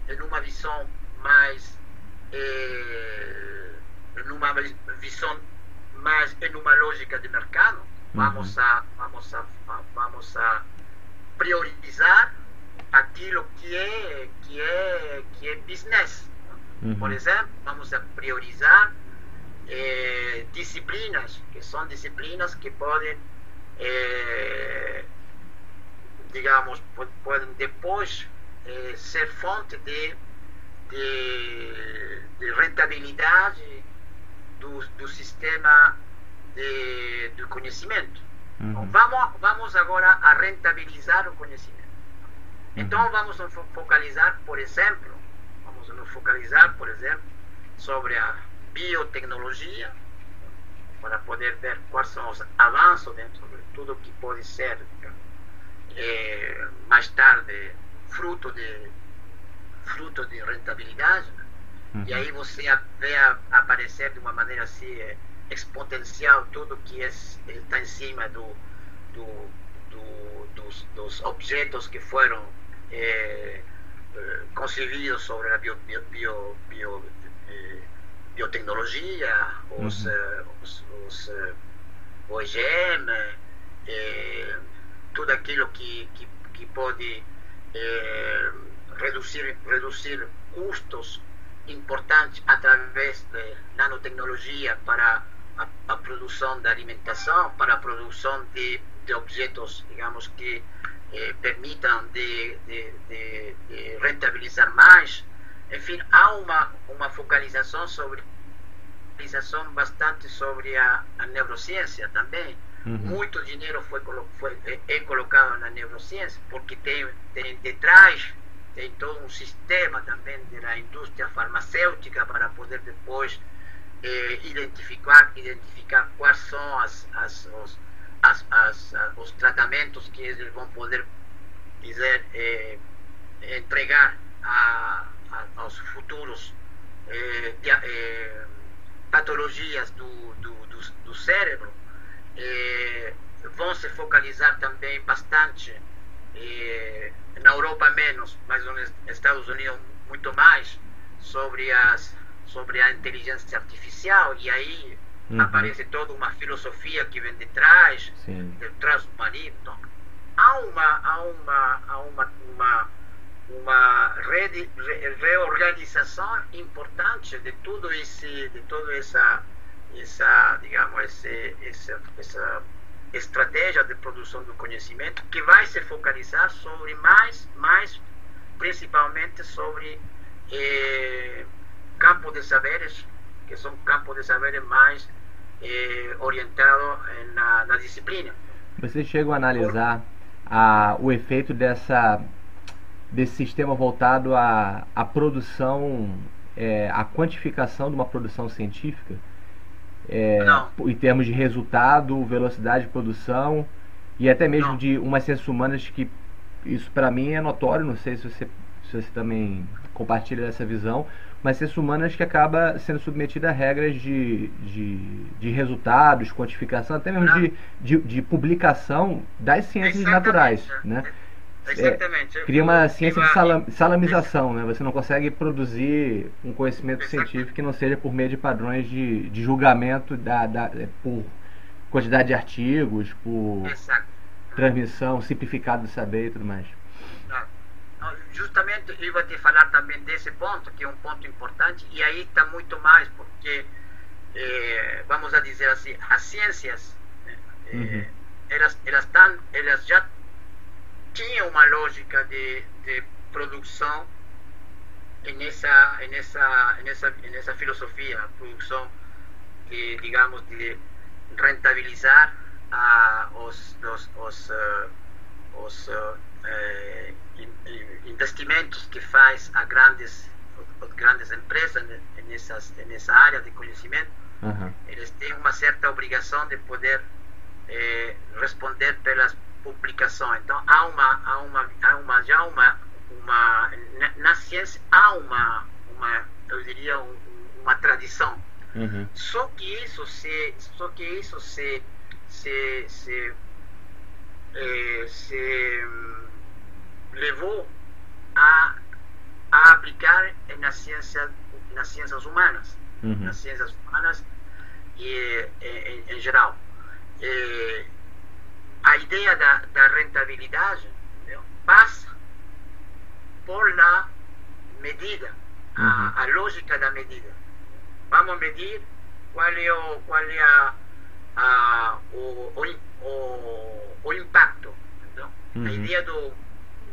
em uma visão mais eh, numa visão mais em uma lógica de mercado vamos a vamos a vamos a priorizar aquilo que é que é que é business Uhum. por exemplo vamos a priorizar eh, disciplinas que são disciplinas que podem eh, digamos po- podem depois eh, ser fonte de, de, de rentabilidade do, do sistema de, do conhecimento Uhum. Vamos, vamos agora a rentabilizar o conhecimento. Então uhum. vamos nos focalizar, por exemplo, vamos nos focalizar, por exemplo, sobre a biotecnologia, para poder ver quais são os avanços dentro de tudo que pode ser é, mais tarde fruto de fruto de rentabilidade. Uhum. E aí você vê aparecer de uma maneira assim é, exponencial tudo que está em cima do, do, do dos, dos, objetos que foram é, concebidos sobre a bio, bio, bio, bio biotecnologia, os, uhum. os, os, OGM, tudo aquilo que, que, que pode reduzir, reduzir custos importantes através de nanotecnologia para a, a produção da alimentação, para a produção de, de objetos, digamos, que eh, permitam de, de, de, de, rentabilizar mais. Enfim, há uma, uma focalização sobre focalização bastante sobre a, a neurociência também. Uhum. Muito dinheiro foi, foi é, é colocado na neurociência porque tem, tem detrás tem todo um sistema também da indústria farmacêutica para poder depois eh, identificar, identificar quais são as, as, os, as, as, os tratamentos que eles vão poder dizer, eh, entregar a, a, aos futuros eh, eh patologias do, do, do, do cérebro. Eh, vão se focalizar também bastante eh, na Europa menos, mas nos Estados Unidos muito mais sobre as sobre a inteligência artificial e aí uhum. aparece toda uma filosofia que vem de trás, Sim. de transhumanismo. Então, há uma há uma há uma uma uma re, reorganização importante de tudo esse de toda essa essa digamos esse, essa, essa estratégia de produção do conhecimento que vai se focalizar sobre mais, mais principalmente sobre eh, campo de saberes, que são campos de saberes mais eh, orientados na, na, disciplina. Você chegou a analisar a, o efeito dessa, desse sistema voltado à, à produção, é, à quantificação de uma produção científica? É, em termos de resultado, velocidade de produção e até mesmo não. de umas ciências humanas que isso para mim é notório, não sei se você, se você também compartilha dessa visão, mas ciências humanas que acaba sendo submetida a regras de, de, de resultados, quantificação, até mesmo de, de, de, publicação das ciências naturais, né? Exatamente. É, cria uma ciência de salam, salamização, né? Você não consegue produzir um conhecimento Exatamente. científico que não seja por meio de padrões de, de julgamento da, da, é, por quantidade de artigos, por Exato. transmissão simplificada do saber e tudo mais. Justamente eu vou te falar também desse ponto, que é um ponto importante, e aí está muito mais, porque, eh, vamos a dizer assim, as ciências, eh, uhum. elas, elas, tão, elas já tinha uma lógica de, de produção nessa, nessa, nessa, nessa filosofia, produção de, digamos, de rentabilizar ah, os, os, os, uh, os uh, eh, investimentos que faz a grandes, as grandes empresas nessas, nessa área de conhecimento. Uhum. Eles têm uma certa obrigação de poder eh, responder pelas publicação. Então há uma, há uma, há uma já uma, uma na, na ciência há uma, uma eu diria um, uma tradição. Uhum. Só que isso se, só que isso se, se, se, eh, se hum, levou a, a aplicar nas ciências, nas ciências humanas, uhum. nas ciências humanas e em, em geral. Eh, a ideia da, da rentabilidade entendeu? passa por la medida, uhum. a, a, lógica da medida. Vamos medir qual é o, qual é a, a o, o, o, impacto. Uhum. A ideia, do,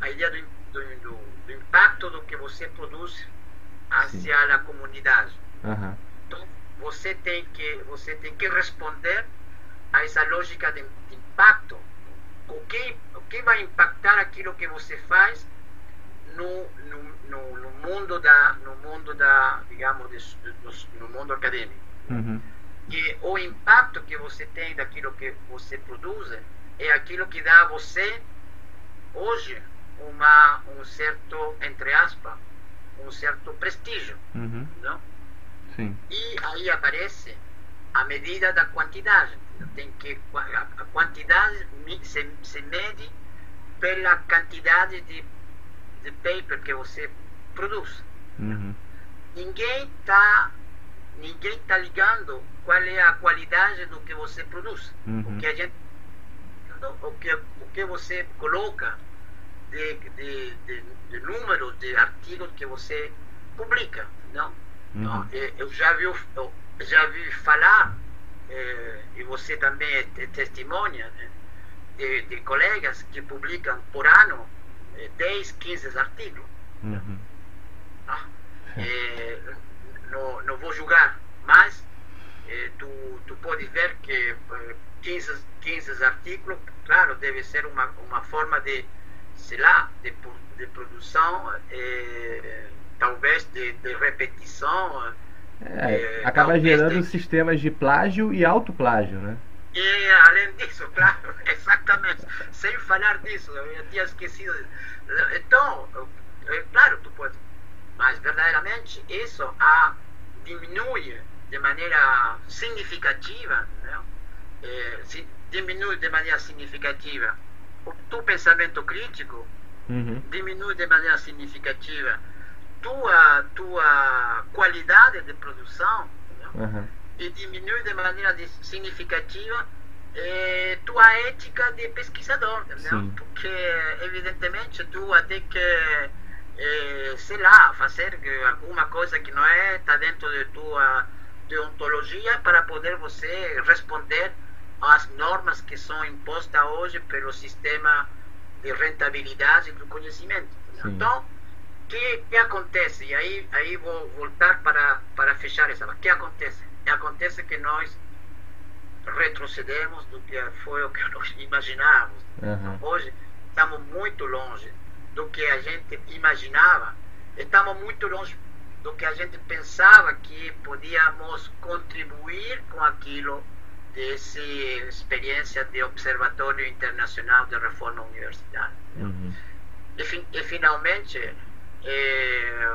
a ideia do, do, do, do, impacto do que você produz hacia Sim. a comunidade. Uhum. Então, você tem, que, você tem que responder a essa lógica de, de impacto. O que, o que vai impactar aquilo que você faz no, no, no, no mundo da, no mundo da, digamos, de, no, no mundo acadêmico. Uhum. E o impacto que você tem daquilo que você produz é aquilo que dá a você hoje uma um certo entre aspas um certo prestígio, Uhum. não? Sim. E aí aparece a medida da quantidade. Tem que a quantidade se, se mede pela quantidade de, de paper que você produz. Uhum. Ninguém está ninguém tá ligando qual é a qualidade do que você produz. Uhum. O que a gente o que o que você coloca de, de, de, de números de artigos que você publica, não? Uhum. eh, Eu já vi eu já vi falar eh, e você também é te- testemunha né, de, de colegas que publicam por ano eh, 10, 15 artigos. Uhum. Ah, eh, não, não vou julgar, mas eh, tu, tu pode ver que eh, 15, 15 artigos, claro, deve ser uma, uma forma de, sei lá, de, pro- de produção, eh, talvez de, de repetição. É, eh, acaba gerando sistemas de plágio e autoplágio, né? E além disso, claro, exatamente, sem falar disso, eu tinha esquecido. Então, é claro, tu pode, mas verdadeiramente isso a, diminui de maneira significativa, né? Eh, si- diminui de maneira significativa o teu pensamento crítico, Uhum. diminui de maneira significativa tua, tua qualidade de produção? Aham. e diminui de maneira de- significativa eh, tua ética de pesquisador. Porque, evidentemente, tu vai ter que, eh, sei lá, fazer alguma coisa que não é, está dentro de tua deontologia para poder você responder às normas que são impostas hoje pelo sistema de rentabilidade do conhecimento. Sim. Então, que, que acontece? E aí, aí vou voltar para, para fechar essa. O que acontece? Acontece que nós retrocedemos do que foi o que nós imaginávamos. Aham. Hoje estamos muito longe do que a gente imaginava. Estamos muito longe do que a gente pensava que podíamos contribuir com aquilo dessa experiência de Observatório Internacional de Reforma Universitária. Uhum. E, fin- e finalmente, eh,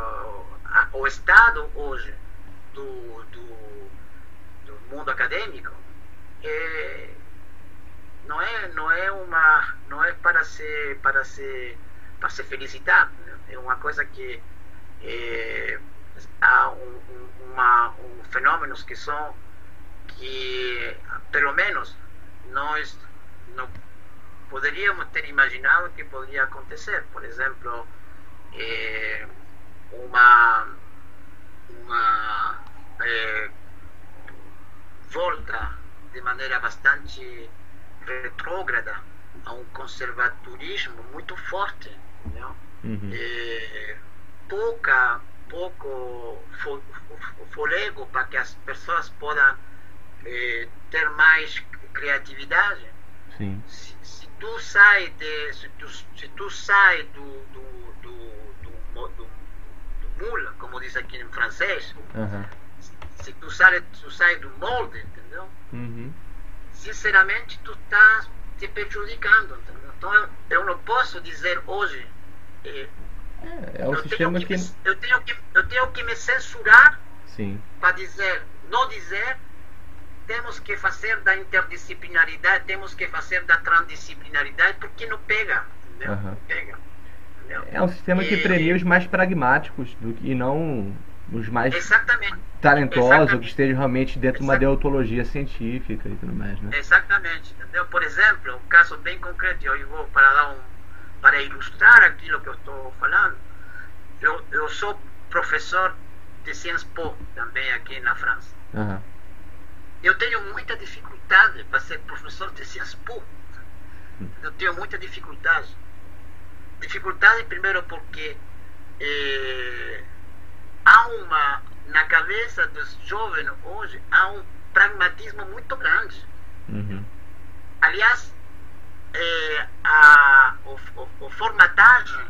a- o estado hoje do, do, do mundo acadêmico eh, não é não é uma não é para se para se para se felicitar né? é uma coisa que eh, há um, um, uma, um fenômenos que são que pelo menos nós não poderíamos ter imaginado que poderia acontecer. Por exemplo, eh, uma, uma eh, volta de maneira bastante retrógrada a um conservadorismo muito forte. Não? Uhum. Eh, pouca, pouco fo- fo- fôlego para que as pessoas possam eh, ter mais criatividade Sim. se, se tu sai de se tu, se tu sai do do, do mula como diz aqui em francês Aham. se tu sai tu sai do molde entendeu Uhum. sinceramente tu estás te prejudicando entendeu? então eu, eu não posso dizer hoje eh, É, é o eu, sistema tenho que, que. me- eu tenho que eu tenho que me censurar para dizer, não dizer, temos que fazer da interdisciplinaridade, temos que fazer da transdisciplinaridade, porque não pega, entendeu? Aham. Não pega. É um sistema que E- premia os mais pragmáticos do que, e não os mais Exatamente, talentosos exatamente. que estejam realmente dentro de uma deontologia científica e tudo mais, né? exatamente, entendeu? Por exemplo, um caso bem concreto, eu vou para dar um, para ilustrar aquilo que eu estou falando, eu, eu sou professor de Sciences Po também aqui na França. Aham. Eu tenho muita dificuldade para ser professor de Sciences Po. Eu tenho muita dificuldade. Dificuldade primeiro porque eh, há uma na cabeça dos jovens hoje há um pragmatismo muito grande. Uhum. Aliás, é, a o, o, o formatagem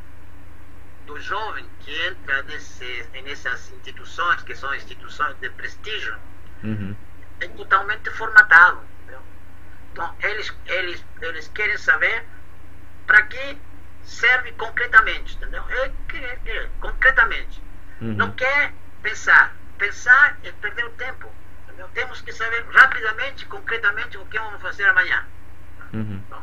do jovem que entra nesse, nessas instituições, que são instituições de prestígio, uhum. é totalmente formatado. Entendeu? Então, eles, eles, eles querem saber para que serve concretamente, entendeu? É, é, é, concretamente. Uhum. Não quer pensar. Pensar é perder o tempo. Entendeu? Temos que saber rapidamente, concretamente, o que vamos fazer amanhã. Uhum. Então,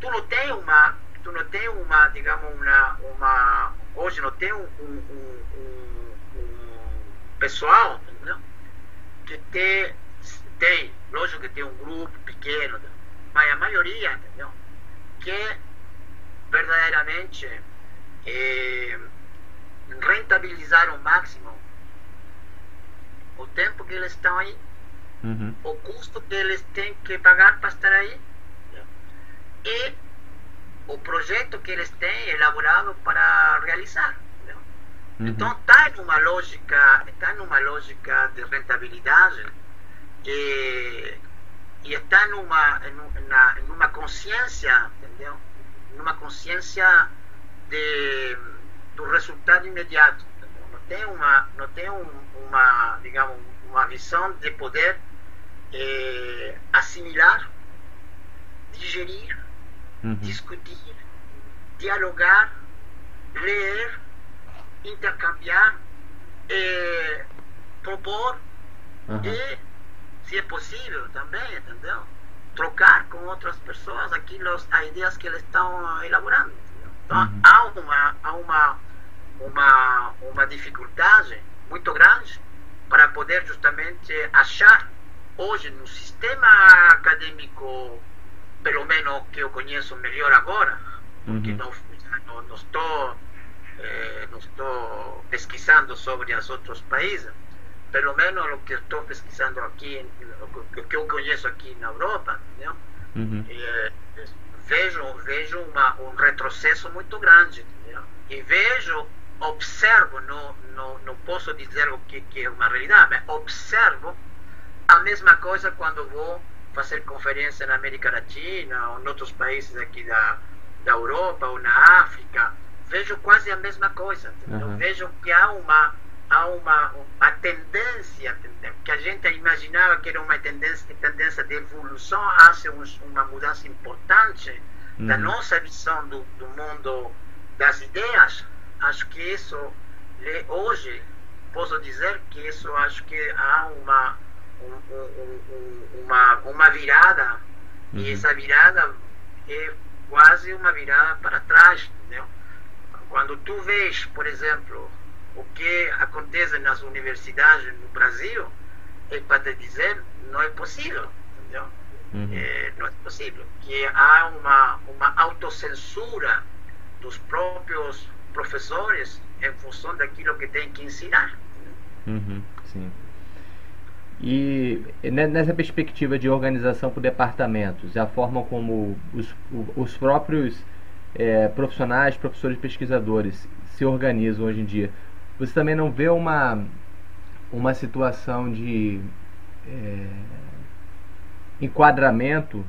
tu não tem uma tu não tem uma, digamos, uma, uma hoje não tem um, um, um, um pessoal entendeu? que tem, tem, lógico que tem um grupo pequeno, mas a maioria, entendeu? Que verdadeiramente é, rentabilizar ao máximo o tempo que eles estão aí, uhum. o custo que eles têm que pagar para estar aí e o projeto que eles têm elaborado para realizar. Uhum. Então está numa lógica, está numa lógica de rentabilidade e, e está numa, numa, numa consciência, entendeu? Numa consciência de, do resultado imediato. Não tem uma, não tem um, uma, digamos, uma visão de poder eh, assimilar, digerir uhum. discutir, dialogar, ler, intercambiar, eh, propor uhum. e, se é possível, também, entendeu? Trocar com outras pessoas aquilo, as ideias que eles estão elaborando. Entendeu? Então, uhum. há, uma, há uma, uma, uma dificuldade muito grande para poder justamente achar hoje no sistema acadêmico pelo menos que eu conheço melhor agora, porque uhum. não, não, não, estou, eh, não estou pesquisando sobre os outros países, pelo menos o que estou pesquisando aqui, o que eu conheço aqui na Europa, entendeu? Uhum. Eh, vejo, vejo uma, um retrocesso muito grande, entendeu? E vejo, observo, não, não, não posso dizer o que, que é uma realidade, mas observo a mesma coisa quando vou fazer conferência na América Latina ou em outros países aqui da, da Europa ou na África, vejo quase a mesma coisa. Uhum. Vejo que há uma, há uma, uma tendência que a gente imaginava que era uma tendência, tendência de evolução, há uma mudança importante uhum. da nossa visão do, do mundo das ideias. Acho que isso, hoje, posso dizer que isso, acho que há uma um, um, uma, uma virada uhum. e essa virada é quase uma virada para trás, entendeu? Quando tu vês, por exemplo, o que acontece nas universidades no Brasil, é para dizer, não é possível, entendeu? Uhum. É, não é possível. Que há uma, uma autocensura dos próprios professores em função daquilo que tem que ensinar. Uhum, sim. E nessa perspectiva de organização por departamentos, a forma como os, os próprios é, profissionais, professores pesquisadores se organizam hoje em dia, você também não vê uma, uma situação de é, enquadramento,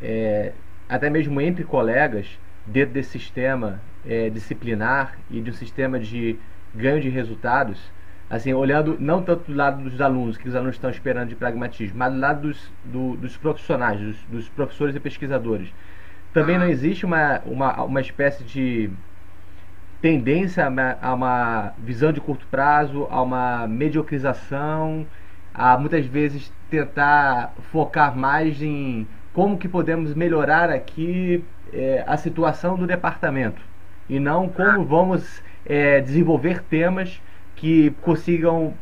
é, até mesmo entre colegas, dentro desse sistema é, disciplinar e de um sistema de ganho de resultados? assim, olhando não tanto do lado dos alunos, que os alunos estão esperando de pragmatismo, mas do lado dos, do, dos profissionais, dos, dos, professores e pesquisadores. Também não existe uma, uma, uma espécie de tendência a uma, visão de curto prazo, a uma mediocrização, a muitas vezes tentar focar mais em como que podemos melhorar aqui é, a situação do departamento. E não como vamos é, desenvolver temas que consigam,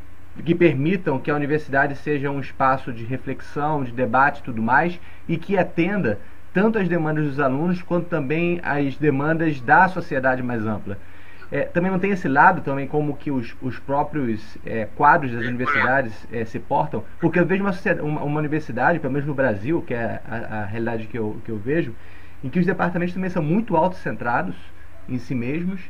que permitam que a universidade seja um espaço de reflexão, de debate e tudo mais, e que atenda tanto as demandas dos alunos quanto também as demandas da sociedade mais ampla. É, também não tem esse lado também como que os, os próprios é, quadros das universidades é, se portam, porque eu vejo uma, uma, uma, universidade, pelo menos no Brasil, que é a, a realidade que eu, que eu vejo, em que os departamentos também são muito autocentrados em si mesmos,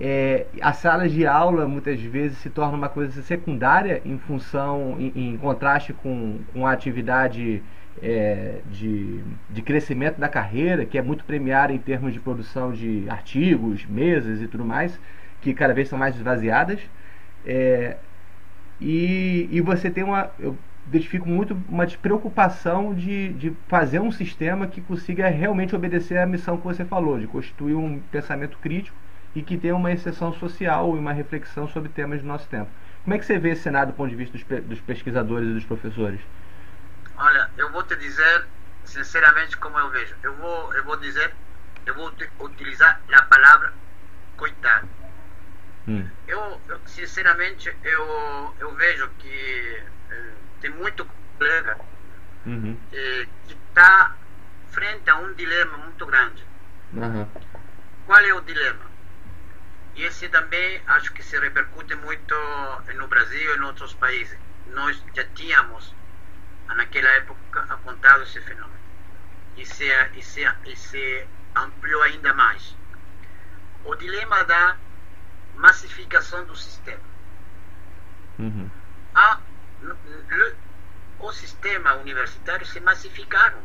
é, as salas de aula muitas vezes se tornam uma coisa secundária em função, em, em contraste com, com a atividade é, de, de crescimento da carreira, que é muito premiada em termos de produção de artigos, mesas e tudo mais, que cada vez são mais esvaziadas. É, e, e você tem uma. Eu identifico muito uma despreocupação de, de fazer um sistema que consiga realmente obedecer à missão que você falou, de constituir um pensamento crítico e que tenha uma exceção social e uma reflexão sobre temas do nosso tempo. Como é que você vê esse cenário do ponto de vista dos, dos pesquisadores e dos professores? Olha, eu vou te dizer sinceramente como eu vejo. Eu vou, eu vou dizer, eu vou utilizar a palavra coitado. Hum. Eu, eu, sinceramente, eu, eu vejo que eh, tem muito colega uhum. eh, que está frente a um dilema muito grande. Uhum. Qual é o dilema? E esse também acho que se repercute muito no Brasil e em outros países. Nós já tínhamos, naquela época, apontado esse fenômeno. E se, e se, e se ampliou ainda mais. O dilema da massificação do sistema. Uhum. A, o sistema universitário se massificaram.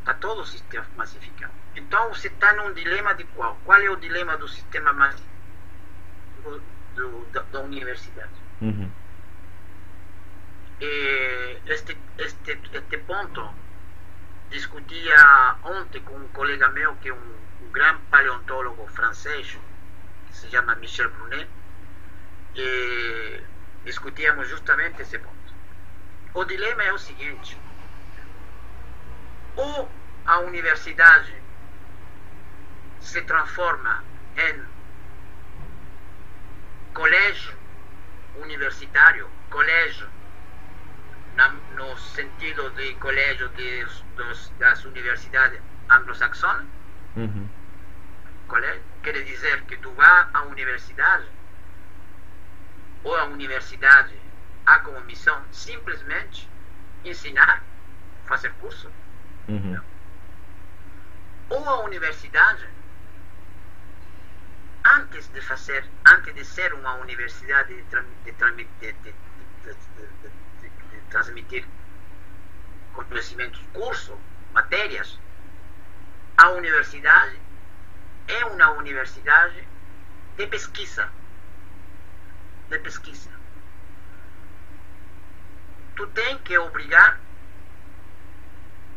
Está todo o sistema massificado. Então você está num dilema de qual? Qual é o dilema do sistema massificado? do, da, da, universidade. Uhum. Este, este, este ponto discutia ontem com um colega meu que é um, um grande paleontólogo francês que se chama Michel Brunet e discutíamos justamente esse ponto. O dilema é o seguinte: ou a universidade se transforma em colégio universitário, colégio na, no sentido de colégio de, dos, das universidades anglo-saxonas. Uhum. Quer dizer que tu vá à universidade ou a universidade há como missão simplesmente ensinar, fazer curso. Uhum. Ou a universidade antes de fazer, antes de ser uma universidade de, de, de, de transmitir conhecimentos, cursos, matérias, a universidade é uma universidade de pesquisa. De pesquisa. Tu tem que obrigar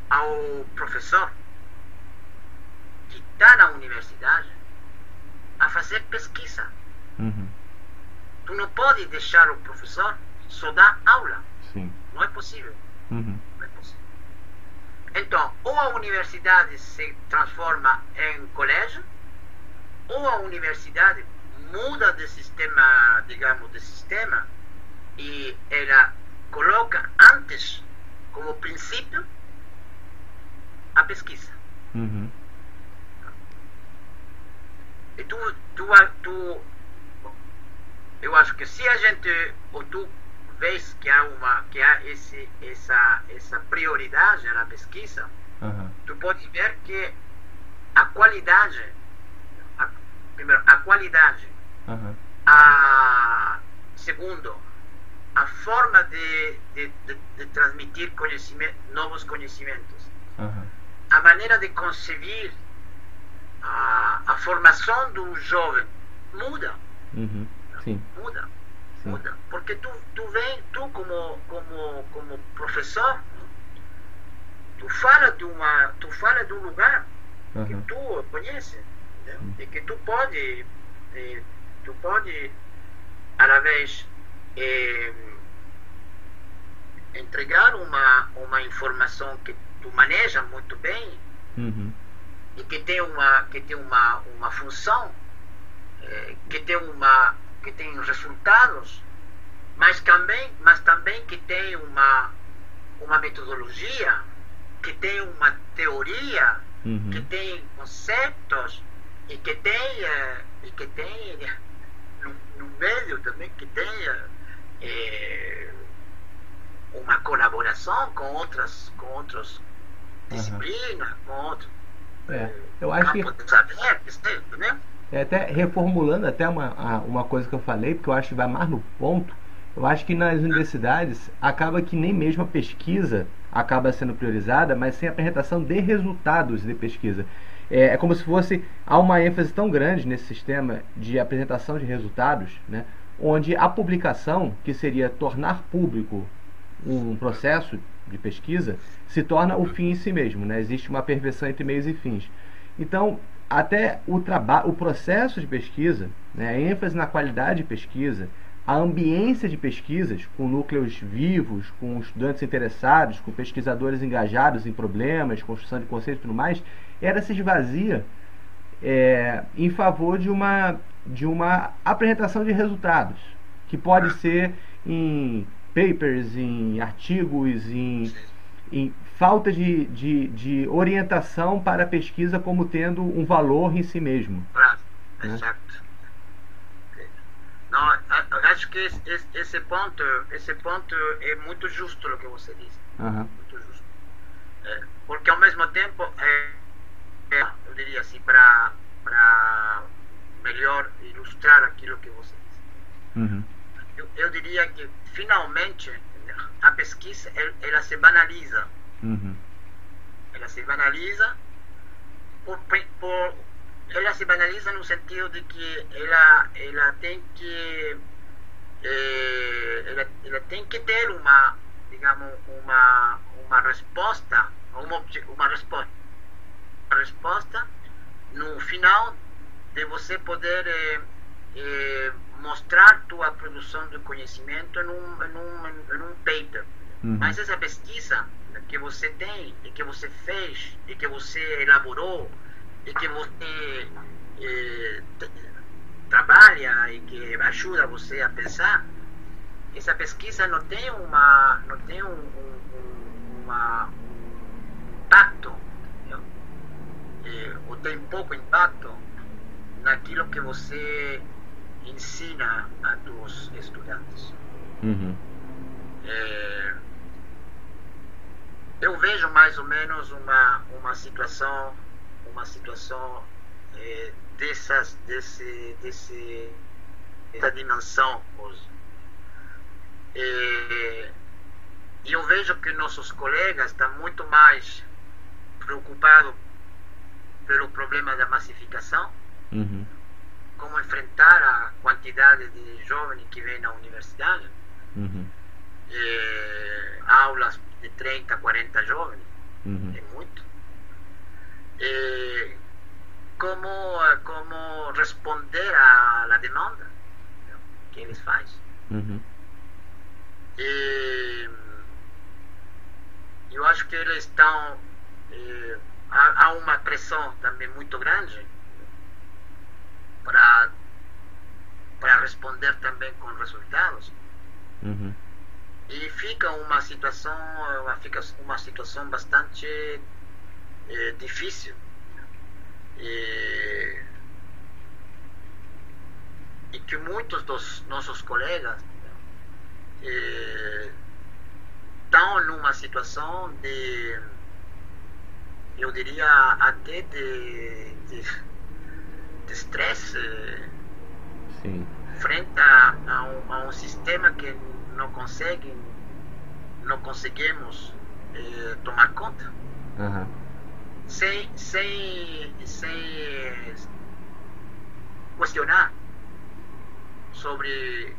ao professor que está na universidade a fazer pesquisa. Uhum. Tu não pode deixar o professor só dar aula. Sim. Não é possível. Uhum. Não é possível. Então, ou a universidade se transforma em colégio, ou a universidade muda de sistema, digamos, de sistema, e ela coloca antes, como princípio, a pesquisa. Uhum. E tu, tu, tu, eu acho que se a gente, ou tu vês que há uma, que há esse, essa, essa prioridade na pesquisa, uhum. tu pode ver que a qualidade, a, primeiro, a qualidade, uhum. a, segundo, a forma de, de, de, de transmitir conhecimento, novos conhecimentos, uhum. a maneira de conceber a, a formação do jovem muda. Uhum. Sim. Muda. Muda. Porque tu, tu vem, tu como, como, como professor, tu fala de uma, tu fala de um lugar uhum. que tu conhece, uhum. e que tu pode, tu pode, através eh, entregar uma, uma informação que tu maneja muito bem, uhum e que tem uma que tem uma uma função é, que tem uma que tem resultados mas também mas também que tem uma uma metodologia que tem uma teoria uhum. que tem conceitos e que tem é, e que tem no, no meio também que tem é, uma colaboração com outras com outras disciplinas uhum. com outros é, eu acho que. Né? É, até reformulando até uma, uma coisa que eu falei, porque eu acho que vai mais no ponto. Eu acho que nas universidades acaba que nem mesmo a pesquisa acaba sendo priorizada, mas sem apresentação de resultados de pesquisa. É, é, como se fosse há uma ênfase tão grande nesse sistema de apresentação de resultados, né, onde a publicação, que seria tornar público um processo de pesquisa, se torna o fim em si mesmo. Né? Existe uma perversão entre meios e fins. Então, até o trabalho, o processo de pesquisa, né, a ênfase na qualidade de pesquisa, a ambiência de pesquisas, com núcleos vivos, com estudantes interessados, com pesquisadores engajados em problemas, construção de conceitos e tudo mais, era se esvazia é, em favor de uma, de uma apresentação de resultados, que pode ser em papers, em artigos, em, em falta de, de, de, orientação para a pesquisa como tendo um valor em si mesmo. Né? Exato. Não, acho que esse, esse, ponto, esse ponto é muito justo o que você disse. Uhum. Muito justo. É, porque ao mesmo tempo, é, é, eu diria assim, para melhor ilustrar aquilo que você disse. Uhum. Eu, eu, diria que finalmente a pesquisa ela se banaliza. Uhum. Ela se banaliza por, por ela se banaliza no sentido de que ela, ela tem que eh, ela, ela tem que ter uma digamos uma uma resposta uma, uma resposta uma resposta no final de você poder eh, eh, mostrar tua produção de conhecimento num, num, num paper uhum. mas essa pesquisa que você tem e que você fez e que você elaborou e que você eh, trabalha e que ajuda você a pensar, essa pesquisa não tem uma não tem um, um, uma, um impacto eh, ou tem pouco impacto naquilo que você ensina a dos estudantes. Uhum. É, eu vejo mais ou menos uma, uma situação uma situação é, dessas, desse, desse, dessa dimensão hoje. É, e eu vejo que nossos colegas estão muito mais preocupados pelo problema da massificação, uhum. como enfrentar a quantidade de jovens que vêm na universidade, uhum. é, aulas de 30, 40 jovens, uhum. é muito eh, como, como responder la demanda que eles fazem. Uhum. E, eu acho que eles estão. Há, há, uma pressão também muito grande para, para responder também com resultados. Uhum. E fica uma situação, fica uma situação bastante é, difícil. E, e, que muitos dos nossos colegas é, estão numa situação de, eu diria, até de, de, estresse frente a, a, um, a, um, sistema que não consegue, não conseguimos é, tomar conta. Uhum sem, sem, sem questionar sobre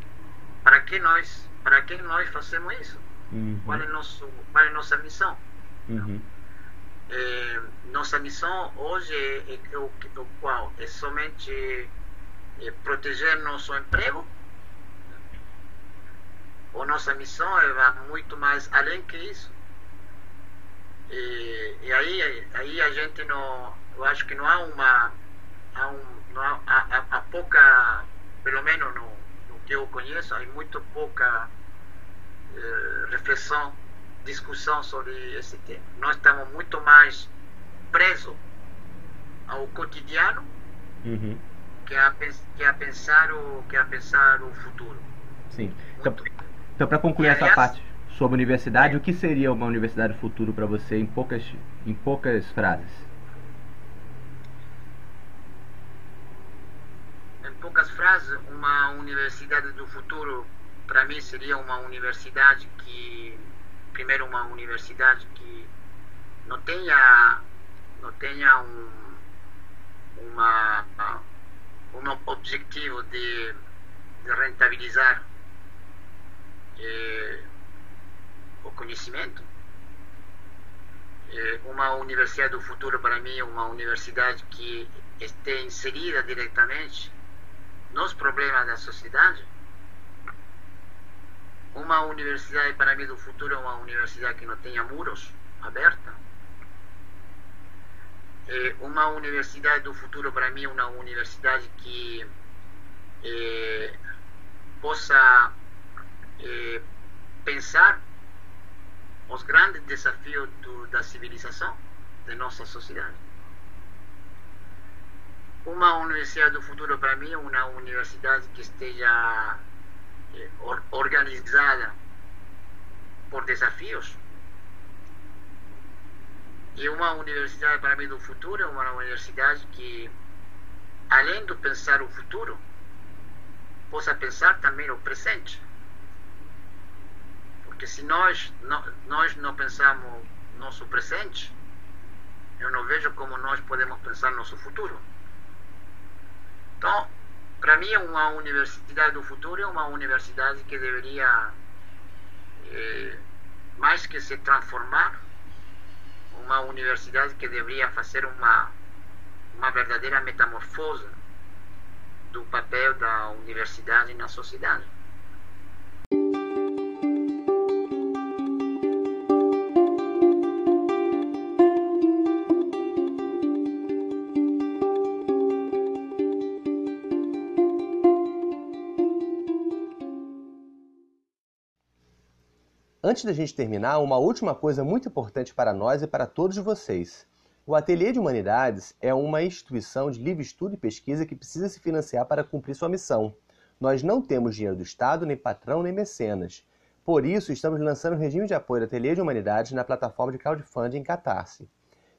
para que nós para que nós fazemos isso uhum. qual é nosso qual é nossa missão uhum. é, nossa missão hoje é, é, o, o qual é somente é, proteger nosso emprego ou nossa missão é muito mais além que isso e, e aí, aí a gente não. Eu acho que não há uma. Há, um, não há, há, há pouca. Pelo menos no, no, que eu conheço, há muito pouca eh, reflexão, discussão sobre esse tema. Nós estamos muito mais presos ao cotidiano uhum. que, a, que, a pensar o, que a pensar o futuro. Sim. Então, então para concluir essa parte sobre universidade, o que seria uma universidade futuro para você em poucas, em poucas frases? Em poucas frases, uma universidade do futuro para mim seria uma universidade que primeiro uma universidade que não tenha não tenha um uma um objetivo de, de rentabilizar eh, o conhecimento. Eh, uma universidade do futuro para mim é uma universidade que esteja inserida diretamente nos problemas da sociedade. Uma universidade para mim do futuro é uma universidade que não tenha muros aberta. É uma universidade do futuro para mim é uma universidade que é, possa é, pensar os grandes desafios do, da civilização de nossa sociedade uma universidade do futuro para mim é uma universidade que esteja eh, organizada por desafios. E uma universidade para mim do futuro é uma universidade que, além de pensar o futuro, possa pensar também o presente. Porque se nós não, nós não pensamos nosso presente, eu não vejo como nós podemos pensar nosso futuro. Então, para mim, uma universidade do futuro é uma universidade que deveria, eh, mais que se transformar, uma universidade que deveria fazer uma, uma verdadeira metamorfose do papel da universidade na sociedade. Antes da gente terminar, uma última coisa muito importante para nós e para todos vocês. O Ateliê de Humanidades é uma instituição de livre estudo e pesquisa que precisa se financiar para cumprir sua missão. Nós não temos dinheiro do Estado, nem patrão, nem mecenas. Por isso, estamos lançando o regime de apoio do Ateliê de Humanidades na plataforma de crowdfunding Catarse.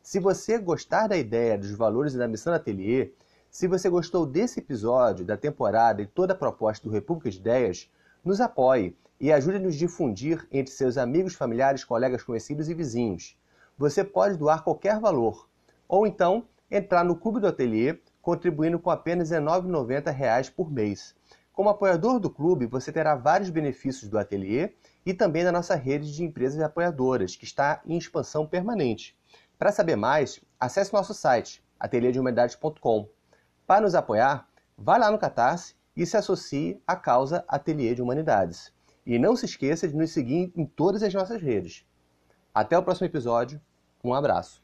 Se você gostar da ideia, dos valores e da missão do Ateliê, se você gostou desse episódio, da temporada e toda a proposta do República de Ideias, nos apoie e ajude-nos a difundir entre seus amigos, familiares, colegas, conhecidos e vizinhos. Você pode doar qualquer valor, ou então entrar no Clube do Ateliê, contribuindo com apenas R$ 19,90 por mês. Como apoiador do clube, você terá vários benefícios do ateliê e também da nossa rede de empresas apoiadoras, que está em expansão permanente. Para saber mais, acesse nosso site, ateliêdehumanidades.com. Para nos apoiar, vá lá no Catarse e se associe à causa Ateliê de Humanidades. E não se esqueça de nos seguir em todas as nossas redes. Até o próximo episódio. Um abraço.